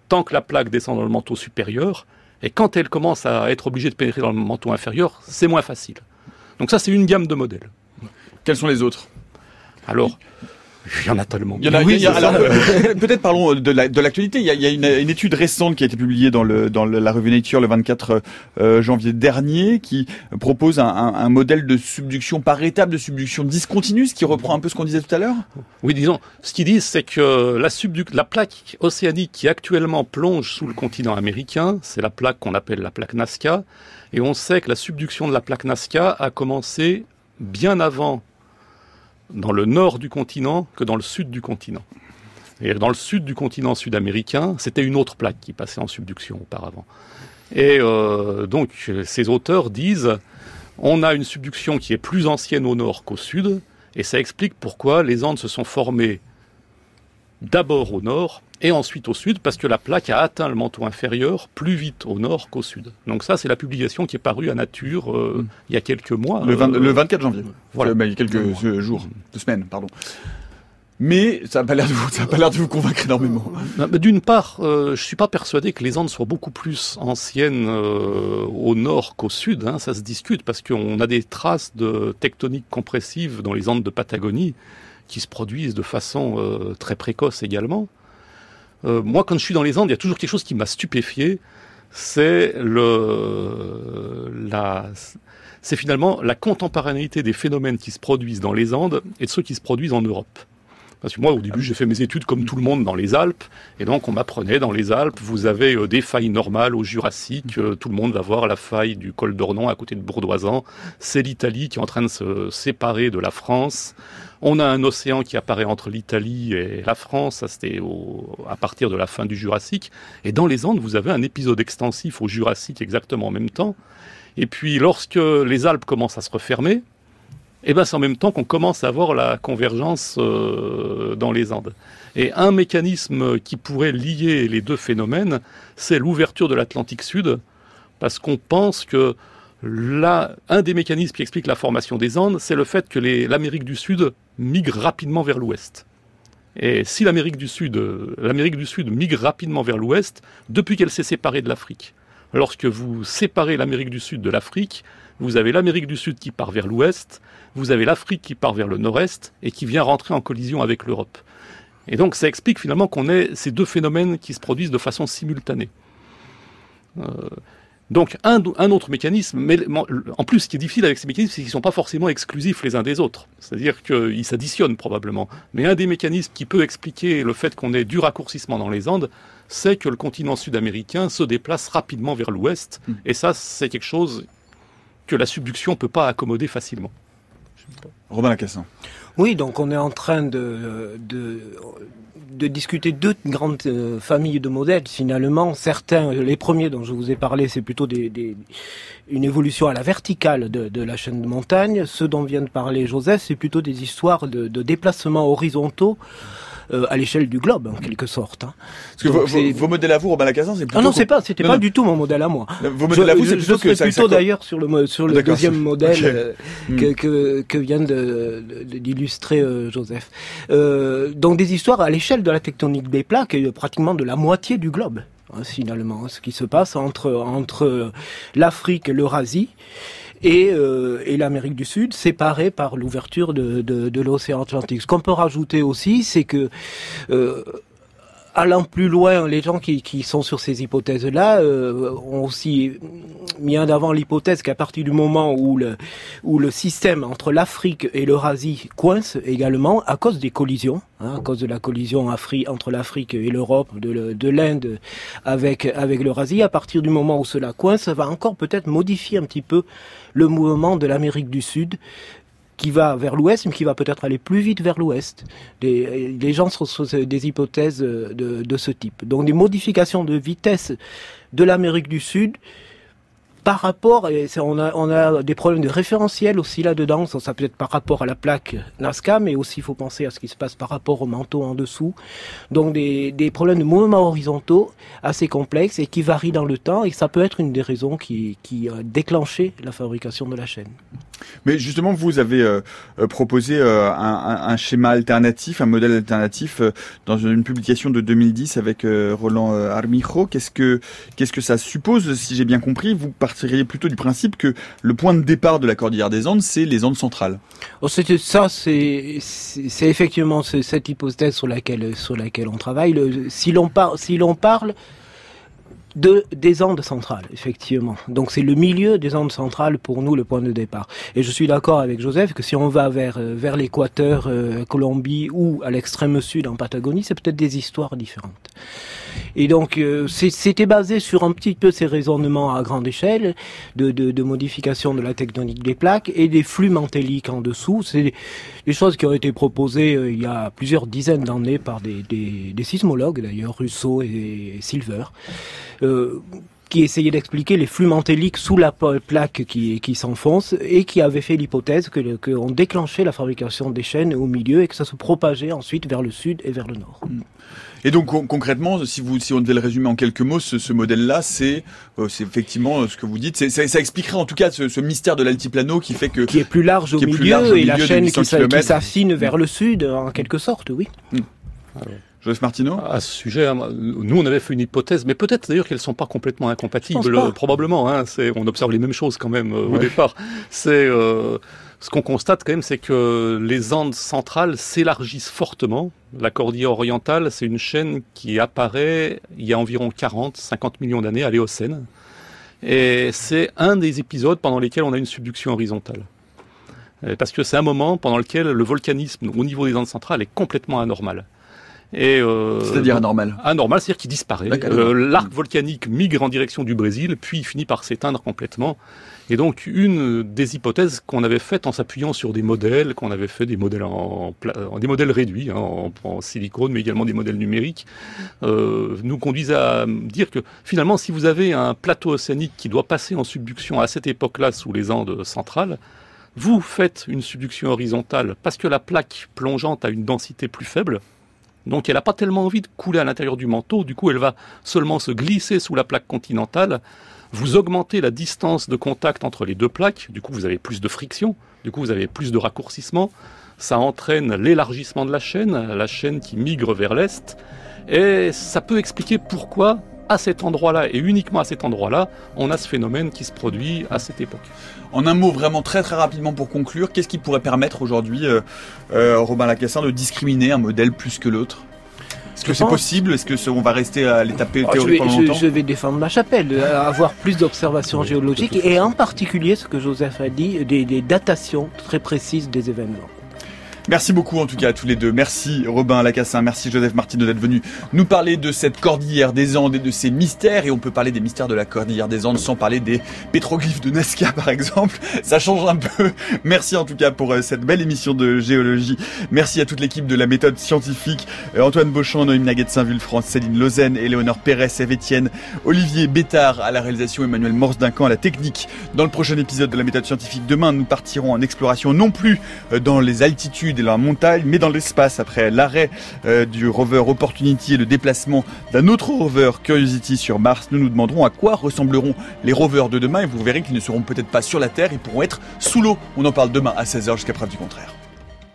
tant que la plaque descend dans le manteau supérieur, et quand elle commence à être obligée de pénétrer dans le manteau inférieur, c'est moins facile. Donc ça, c'est une gamme de modèles. Quels sont les autres? Alors, Il y en a tellement. Il y en a, oui, alors, euh, peut-être parlons de l'actualité. il y a, il y a une, une, étude récente qui a été publiée dans, le, dans la revue Nature le 24 euh, janvier dernier qui propose un, un, un, modèle de subduction par étape, de subduction discontinue, ce qui reprend un peu ce qu'on disait tout à l'heure? Oui, disons, ce qu'ils disent, c'est que la, la plaque océanique qui actuellement plonge sous le continent américain, c'est la plaque qu'on appelle la plaque Nazca, et on sait que la subduction de la plaque Nazca a commencé bien avant dans le nord du continent que dans le sud du continent. Et dans le sud du continent sud-américain, c'était une autre plaque qui passait en subduction auparavant. Et euh, donc, ces auteurs disent, on a une subduction qui est plus ancienne au nord qu'au sud, et ça explique pourquoi les Andes se sont formées d'abord au nord et ensuite au sud, parce que la plaque a atteint le manteau inférieur plus vite au nord qu'au sud. Donc ça, c'est la publication qui est parue à Nature euh, mm. il y a quelques mois. Le, 24 janvier. Voilà. Euh, bah, il y a quelques jours, deux semaines, pardon. Mais ça n'a pas l'air de vous, ça pas l'air de vous convaincre énormément. D'une part, euh, je suis pas persuadé que les Andes soient beaucoup plus anciennes euh, au nord qu'au sud. Hein, ça se discute parce qu'on a des traces de tectonique compressive dans les Andes de Patagonie qui se produisent de façon euh, très précoce également. Euh, moi, quand je suis dans les Andes, il y a toujours quelque chose qui m'a stupéfié. C'est c'est finalement la contemporanéité des phénomènes qui se produisent dans les Andes et de ceux qui se produisent en Europe. Parce que moi, au début, j'ai fait mes études comme tout le monde dans les Alpes, et donc on m'apprenait dans les Alpes, vous avez euh, des failles normales au Jurassique, euh, tout le monde va voir la faille du col d'Ornon à côté de Bourdoisan, c'est l'Italie qui est en train de se séparer de la France, on a un océan qui apparaît entre l'Italie et la France, ça c'était à partir de la fin du Jurassique, et dans les Andes, vous avez un épisode extensif au Jurassique exactement en même temps, et puis lorsque les Alpes commencent à se refermer, eh ben c'est en même temps qu'on commence à voir la convergence euh, dans les Andes. Et un mécanisme qui pourrait lier les deux phénomènes, c'est l'ouverture de l'Atlantique Sud, parce qu'on pense que là, un des mécanismes qui explique la formation des Andes, c'est le fait que l'Amérique du Sud migre rapidement vers l'ouest. Et si Sud, l'Amérique du Sud migre rapidement vers l'ouest, depuis qu'elle s'est séparée de l'Afrique, lorsque vous séparez l'Amérique du Sud de l'Afrique, vous avez l'Amérique du Sud qui part vers l'ouest, vous avez l'Afrique qui part vers le nord-est et qui vient rentrer en collision avec l'Europe. Et donc ça explique finalement qu'on ait ces deux phénomènes qui se produisent de façon simultanée. Euh, donc un, un, autre mécanisme, mais en plus ce qui est difficile avec ces mécanismes, c'est qu'ils ne sont pas forcément exclusifs les uns des autres. C'est-à-dire qu'ils s'additionnent probablement. Mais un des mécanismes qui peut expliquer le fait qu'on ait du raccourcissement dans les Andes, c'est que le continent sud-américain se déplace rapidement vers l'ouest. Hmm. Et ça, c'est quelque chose que la subduction ne peut pas accommoder facilement. Robin Lacassin. Oui, donc on est en train de, de, de discuter deux grandes euh, familles de modèles finalement. Certains, les premiers dont je vous ai parlé, c'est plutôt des, des, une évolution à la verticale de, de, la chaîne de montagne. Ceux dont vient de parler Joseph, c'est plutôt des histoires de, de déplacements horizontaux euh, à l'échelle du globe en quelque sorte. Hein. Parce que vos, vos, modèles à vous, Robin Lacazan, c'est plutôt. Ah non, c'est pas, c'était pas du tout mon modèle à moi. Vos modèles à vous, c'est plutôt je que plutôt d'ailleurs sur le sur le deuxième modèle euh, hmm. que, que, que vient de d'illustrer euh, Joseph. Euh, donc des histoires à l'échelle de la tectonique des plaques, pratiquement de la moitié du globe hein, finalement, ce qui se passe entre entre l'Afrique et l'Eurasie et, euh, et l'Amérique du Sud séparée par l'ouverture de, de, de l'océan Atlantique. Ce qu'on peut rajouter aussi, c'est que euh, allant plus loin, les gens qui, qui sont sur ces hypothèses-là euh, ont aussi mis en avant l'hypothèse qu'à partir du moment où le, où le système entre l'Afrique et l'Eurasie coince également à cause des collisions, hein, à cause de la collision Afri entre l'Afrique et l'Europe, de, de l'Inde avec, avec l'Eurasie, à partir du moment où cela coince, ça va encore peut-être modifier un petit peu le mouvement de l'Amérique du Sud qui va vers l'ouest, mais qui va peut-être aller plus vite vers l'ouest. Les, gens sont sur des hypothèses de, de, ce type. Donc des modifications de vitesse de l'Amérique du Sud par rapport, on a, des problèmes de référentiel aussi là-dedans, ça, peut être par rapport à la plaque Nazca, mais aussi il faut penser à ce qui se passe par rapport au manteau en dessous. Donc des, problèmes de mouvements horizontaux assez complexes et qui varient dans le temps, et ça peut être une des raisons qui, qui a déclenché la fabrication de la chaîne. Mais justement, vous avez euh, euh, proposé euh, un, schéma alternatif, un modèle alternatif dans une publication de 2010 avec Roland Armijo. Qu'est-ce que qu'est-ce que ça suppose Si j'ai bien compris, vous partiriez plutôt du principe que le point de départ de la cordillère des Andes, c'est les Andes centrales. Oh, ça, c'est c'est effectivement cette hypothèse sur laquelle sur laquelle on travaille. si l'on parle si l'on parle de, des Andes centrales, effectivement. Donc c'est le milieu des Andes centrales pour nous le point de départ. Et je suis d'accord avec Joseph que si on va vers, euh, vers l'équateur, euh, Colombie ou à l'extrême sud en Patagonie, c'est peut-être des histoires différentes. Et donc euh, c'était basé sur un petit peu ces raisonnements à grande échelle de, de, de, modification de la tectonique des plaques et des flux mantéliques en dessous. C'est des choses qui ont été proposées il y a plusieurs dizaines d'années par des, sismologues d'ailleurs, Russo et Silver. Euh, qui essayait d'expliquer les flux mantéliques sous la plaque qui, s'enfonce et qui avait fait l'hypothèse que qu'on déclenchait la fabrication des chaînes au milieu et que ça se propageait ensuite vers le sud et vers le nord. Mm. Et donc concrètement, si vous si on devait le résumer en quelques mots, ce, ce modèle-là, c'est euh, c'est effectivement euh, ce que vous dites. C'est, ça, expliquerait en tout cas ce, ce mystère de l'altiplano qui fait que qui est plus large au, milieu, et la chaîne qui, s'affine vers le sud en quelque sorte, oui. Mm. Joseph Martineau? À ce sujet, hein, nous on avait fait une hypothèse, mais peut-être d'ailleurs qu'elles ne sont pas complètement incompatibles, probablement. Hein, on observe les mêmes choses quand même euh, au départ. C'est euh, ce qu'on constate quand même, c'est que les Andes centrales s'élargissent fortement. La cordillère orientale, c'est une chaîne qui apparaît il y a environ 40-50 millions d'années à l'Éocène. Et c'est un des épisodes pendant lesquels on a une subduction horizontale. Parce que c'est un moment pendant lequel le volcanisme au niveau des Andes centrales est complètement anormal. Euh, c'est-à-dire anormal Anormal, c'est-à-dire qu'il disparaît. Euh, l'arc volcanique migre en direction du Brésil, puis finit par s'éteindre complètement. Et donc, une des hypothèses qu'on avait faites en s'appuyant sur des modèles, qu'on avait fait des modèles en, des modèles réduits, hein, en, silicone, mais également des modèles numériques, euh, nous conduisent à dire que finalement, si vous avez un plateau océanique qui doit passer en subduction à cette époque-là sous les Andes centrales, vous faites une subduction horizontale parce que la plaque plongeante a une densité plus faible, donc elle n'a pas tellement envie de couler à l'intérieur du manteau, du coup elle va seulement se glisser sous la plaque continentale. Vous augmentez la distance de contact entre les deux plaques, du coup vous avez plus de friction, du coup vous avez plus de raccourcissement. Ça entraîne l'élargissement de la chaîne, la chaîne qui migre vers l'est. Et ça peut expliquer pourquoi à cet endroit-là et uniquement à cet endroit-là, on a ce phénomène qui se produit à cette époque. En un mot, vraiment très très rapidement pour conclure, qu'est-ce qui pourrait permettre aujourd'hui, euh, euh, Robin Lacassin, de discriminer un modèle plus que l'autre? Est-ce que c'est possible? Est-ce que on va rester à l'étape théorique pendant longtemps? je, vais défendre ma chapelle, euh, avoir plus d'observations géologiques et en particulier ce que Joseph a dit, des datations très précises des événements. Merci beaucoup en tout cas à tous les deux. Merci Robin Lacassin, merci Joseph Martino d'être venu nous parler de cette cordillère des Andes et de ses mystères. Et on peut parler des mystères de la cordillère des Andes sans parler des pétroglyphes de Nazca par exemple. Ça change un peu. Merci en tout cas pour euh, cette belle émission de géologie. Merci à toute l'équipe de la méthode scientifique. Euh, Antoine Beauchamp, Noémie Naguet Saint-Vulfrance, Céline Lausanne, Éléonore Pérez, Eve Etienne, Olivier Bétard à la réalisation, Emmanuel Morse Duncan à la technique. Dans le prochain épisode de la méthode scientifique, demain nous partirons en exploration non plus euh, dans les altitudes et la montagne, mais dans l'espace après l'arrêt euh, du rover Opportunity et le déplacement d'un autre rover Curiosity sur Mars. Nous nous demanderons à quoi ressembleront les rovers de demain et vous verrez qu'ils ne seront peut-être pas sur la Terre, ils pourront être sous l'eau. On en parle demain à 16h jusqu'à preuve du contraire.